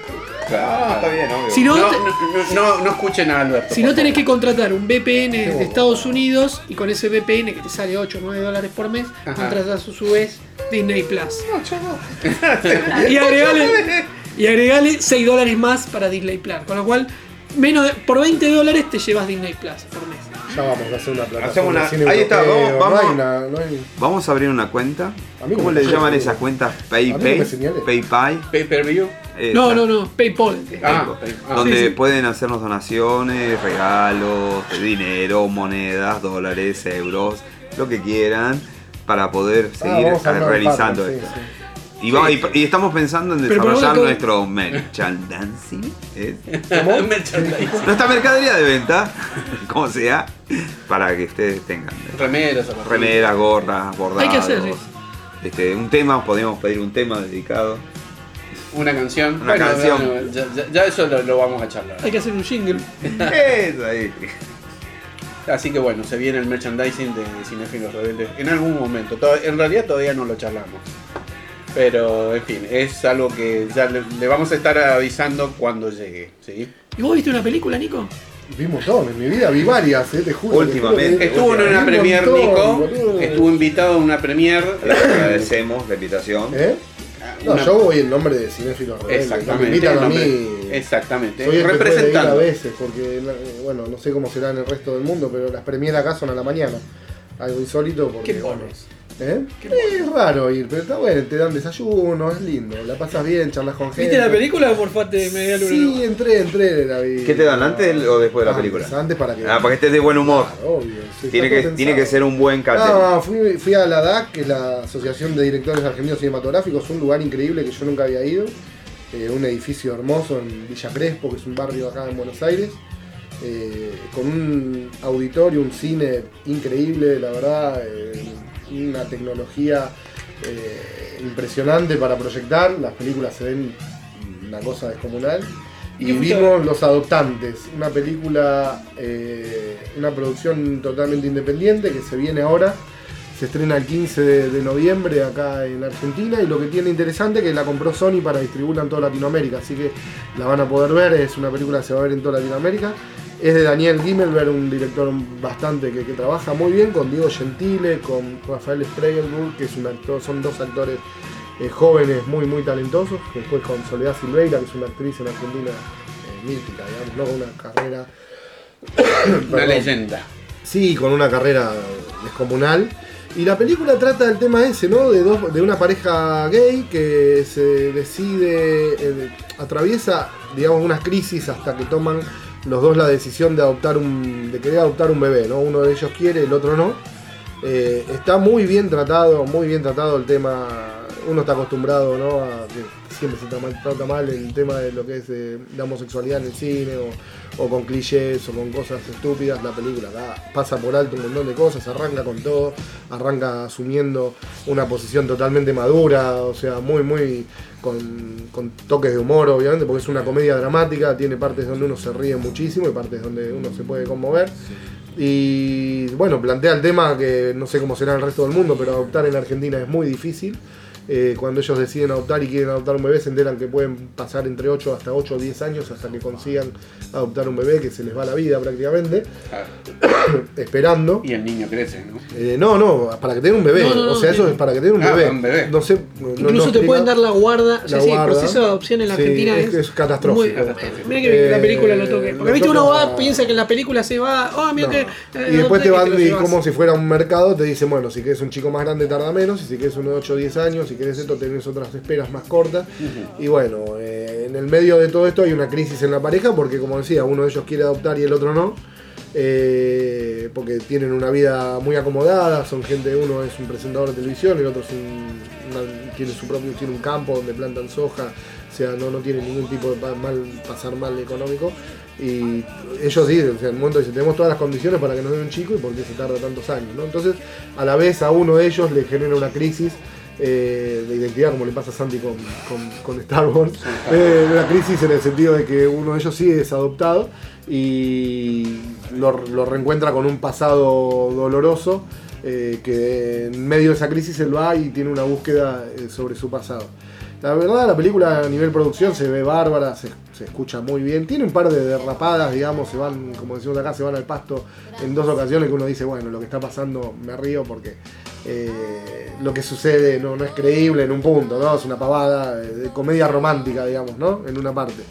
Claro, no, está bien, obvio. Si no, No, no, no, no escuchen a Alberto. si no tenés que contratar un VPN de Estados Unidos y con ese VPN que te sale 8 o 9 dólares por mes, Ajá. contratás a su vez Disney Plus. y agregale, y agregale 6 dólares más para Disney Plus. Con lo cual, menos de- por 20 dólares te llevas Disney Plus por mes. Ya vamos a hacer una plataforma. Hacemos una- cine ahí está, vamos- No hay vamos- una- no hay- Vamos a abrir una cuenta. A mí no ¿Cómo le llaman esas cuentas? PayPay. PayPay. Pay per view. esa. No, no, no, PayPal. Ah, ah, donde sí, sí. pueden hacernos donaciones, regalos, dinero, monedas, dólares, euros, lo que quieran para poder Ah, seguir realizando esto. sí. Y, va- y- y estamos pensando en desarrollar nuestro merchandising. ¿es? Merchandising. Nuestra mercadería de venta, como sea, para que ustedes tengan Remeras, remeras, gorras, bordados. Hay que hacer, sí. Este, un tema, podemos pedir un tema dedicado. Una canción. Una canción. bueno, ya, ya- eso lo, lo vamos a charlar. Hay que hacer un jingle. Eso ahí. Así que bueno, se viene el merchandising de Cinefilos Rebeldes en algún momento. En realidad todavía no lo charlamos. Pero en fin, es algo que ya le, le vamos a estar avisando cuando llegue. ¿sí? ¿Y vos viste una película, Nico? Vimos todo, en mi vida vi varias, eh, te juro. Últimamente. Estuvo en una vi un premier, montón, Nico. boludo. Estuvo invitado en una premier. Le agradecemos la invitación. ¿Eh? No, Una- yo voy en nombre de Cinéfilos Rebeldes. no me Exactamente. invitan a nombre- mí. Exactamente. Soy el que puede ir a Representando. veces, porque, eh, bueno, no sé cómo será en el resto del mundo, pero las premier acá son a la mañana. Algo insólito porque, Qué bueno, pones. ¿Eh? Es raro ir, pero está bueno, te dan desayuno, es lindo, la pasas bien, charlas con gente. ¿Viste la película o morfaste media luna? Sí, entré, entré, la vi. ¿Qué te dan, antes o después de la Antes, película? Antes para que... Ah, para que estés de buen humor. Claro, obvio, sí, Tiene que, tiene que ser un buen catering. No, fui, fui a la DAC, que es la Asociación de Directores Argentinos Cinematográficos, un lugar increíble que yo nunca había ido. Eh, un edificio hermoso en Villa Crespo, que es un barrio acá en Buenos Aires. eh, con un auditorio, un cine increíble, la verdad. eh, una tecnología eh, impresionante para proyectar. Las películas se ven una cosa descomunal. ¿Y vimos Los Adoptantes, una película, eh, una producción totalmente independiente que se viene ahora. Se estrena el 15 de, de noviembre acá en Argentina y lo que tiene interesante es que la compró Sony para distribuirla en toda Latinoamérica, así que la van a poder ver, es una película que se va a ver en toda Latinoamérica. Es de Daniel Gimmelberg, un director bastante que, que trabaja muy bien, con Diego Gentile, con Rafael Spregelburg, que es un actor, son dos actores eh, jóvenes muy muy talentosos, después con Soledad Silveira, que es una actriz en Argentina eh, mítica, digamos, ¿no? con una carrera... Una leyenda. Sí, con una carrera descomunal. Y la película trata el tema ese, ¿no? De, dos, de una pareja gay que se decide, eh, atraviesa, digamos, unas crisis hasta que toman los dos la decisión de adoptar un, de querer adoptar un bebé, ¿no? Uno de ellos quiere, el otro no. Eh, está muy bien tratado, muy bien tratado el tema. Uno está acostumbrado, ¿no? A que siempre se trata, mal el tema de lo que es eh, la homosexualidad en el cine o, con clichés o con cosas estúpidas. La película pasa por alto un montón de cosas, arranca con todo, arranca asumiendo una posición totalmente madura, o sea, muy, muy con, con toques de humor, obviamente, porque es una comedia dramática, tiene partes donde uno se ríe muchísimo y partes donde uno se puede conmover. Y bueno, plantea el tema que no sé cómo será en el resto del mundo, pero adoptar en Argentina es muy difícil. Eh, cuando ellos deciden adoptar y quieren adoptar un bebé, se enteran que pueden pasar entre 8 hasta 8 o 10 años hasta que consigan adoptar un bebé, que se les va la vida prácticamente, esperando. Y el niño crece, ¿no? Eh, no, no, para que tenga un bebé. No, no, no, o sea, eso es para que tenga un Ah, bebé. un bebé. No sé. no- Incluso no te pueden dar la guarda. O sea, La sí, guarda. el proceso de adopción en la Sí, Argentina es es, que es catastrófico. muy- mira que la película lo toque. Eh, Porque lo viste, uno toca- va, piensa que en la película se va. Oh, mira No. que. eh, y después te adopté, van, y como si fuera un mercado, te dicen, bueno, si quieres un chico más grande tarda menos, y si quieres uno de 8 o 10 años, si quieres esto, tenés otras esperas más cortas. Y bueno, eh, en el medio de todo esto hay una crisis en la pareja, porque como decía, uno de ellos quiere adoptar y el otro no. eh, porque tienen una vida muy acomodada, son gente, uno es un presentador de televisión, el otro es un, una- tiene su propio, tiene un campo donde plantan soja, o sea, no, no tiene ningún tipo de mal, pasar mal económico. Y ellos dicen, o sea, en el momento dicen, tenemos todas las condiciones para que nos den un chico y por qué se tarda tantos años, ¿no? Entonces, a la vez a uno de ellos le genera una crisis eh, de identidad, como le pasa a Santi con, con- con Star Wars. Eh, una crisis en el sentido de que uno de ellos sí es adoptado y lo, lo reencuentra con un pasado doloroso. eh, que en medio de esa crisis él va y tiene una búsqueda sobre su pasado. La verdad, la película a nivel producción se ve bárbara, se, se escucha muy bien. Tiene un par de derrapadas, digamos, se van, como decimos acá, se van al pasto en dos ocasiones que uno dice, bueno, lo que está pasando me río porque eh, lo que sucede no, no es creíble en un punto, ¿no? Es una pavada de, de comedia romántica, digamos, ¿no? En una parte.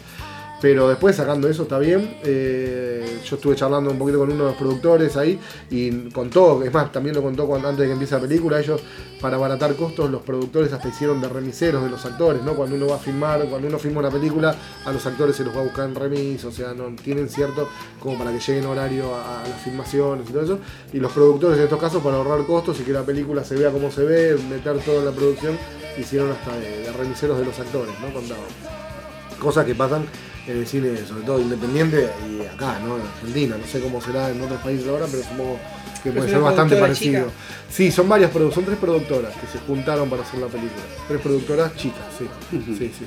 Pero después sacando eso está bien. Eh, yo estuve charlando un poquito con uno de los productores ahí y contó, es más, también lo contó cuando, antes de que empiece la película, ellos para abaratar costos, los productores hasta hicieron de remiseros de los actores, ¿no? Cuando uno va a filmar, cuando uno filma una película, a los actores se los va a buscar en remis, o sea, no tienen cierto como para que lleguen horario a, las filmaciones y todo eso. Y los productores en estos casos, para ahorrar costos y que la película se vea como se ve, meter todo en la producción, hicieron hasta de, de remiseros de los actores, ¿no? Contaban cosas que pasan en el cine, sobre todo independiente y acá, ¿no? En Argentina. No sé cómo será en otros países ahora, pero supongo que Pero puede ser bastante parecido. chica. Sí, son varias son tres productoras que se juntaron para hacer la película. Tres productoras chicas, sí. Sí, sí, sí.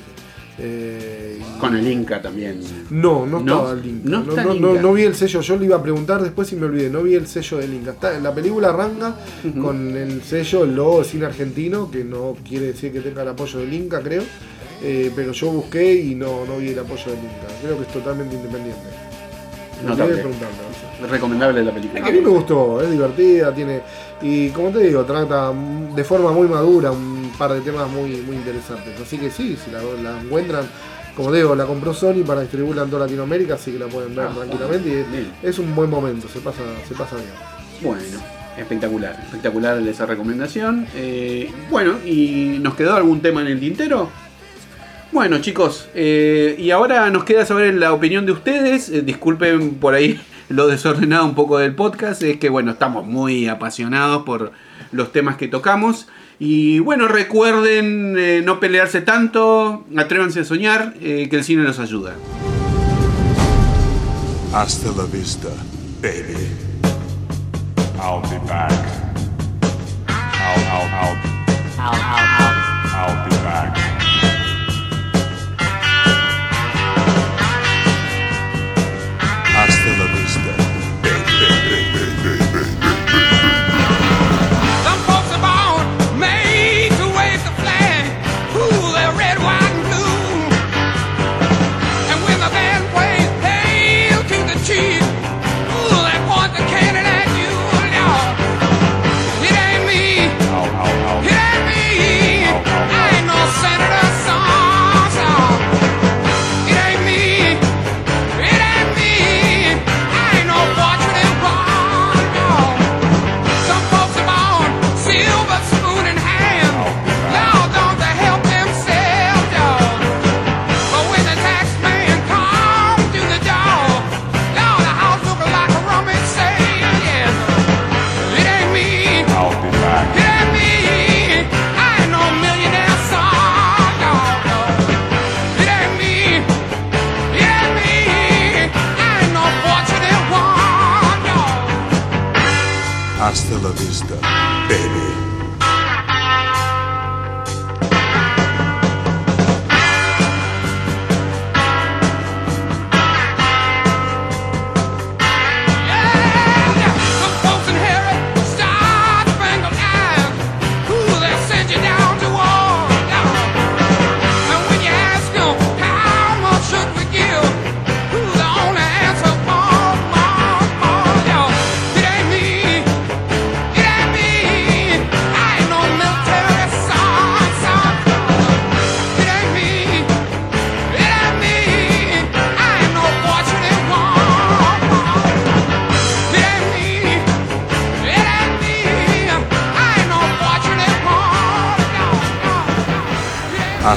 Eh, Con el Inca también. no, no ¿No? estaba el link. No No, no, el no- Inca. no vi el sello. Yo le iba a preguntar después y me olvidé. No vi el sello del Inca. Está, la película arranca con el sello, el logo de cine argentino, que no quiere decir que tenga el apoyo del Inca, creo. Eh, pero yo busqué y no, no vi el apoyo del Inca. Creo que es totalmente independiente. Me de Notable. preguntarle, no sé. Recomendable la película. A mí me gustó, es divertida, tiene. Y como te digo, trata de forma muy madura un par de temas muy, muy interesantes. Así que sí, si la, la encuentran, como te digo, la compró Sony para distribuirla en toda Latinoamérica, así que la pueden ver Ah, tranquilamente. Y es, es un buen momento, se pasa, se pasa bien. Bueno, espectacular, espectacular esa recomendación. Eh, bueno, ¿y nos quedó algún tema en el tintero? Bueno, chicos, eh, y ahora nos queda saber la opinión de ustedes. Eh, disculpen por ahí lo desordenado un poco del podcast. Es que, bueno, estamos muy apasionados por los temas que tocamos. Y bueno, recuerden eh, no pelearse tanto, atrévanse a soñar, eh, que el cine los ayuda. Hasta la vista, baby. I'll be back. I'll, I'll, I'll, I'll, I'll, I'll, I'll be back. Hasta la vista, I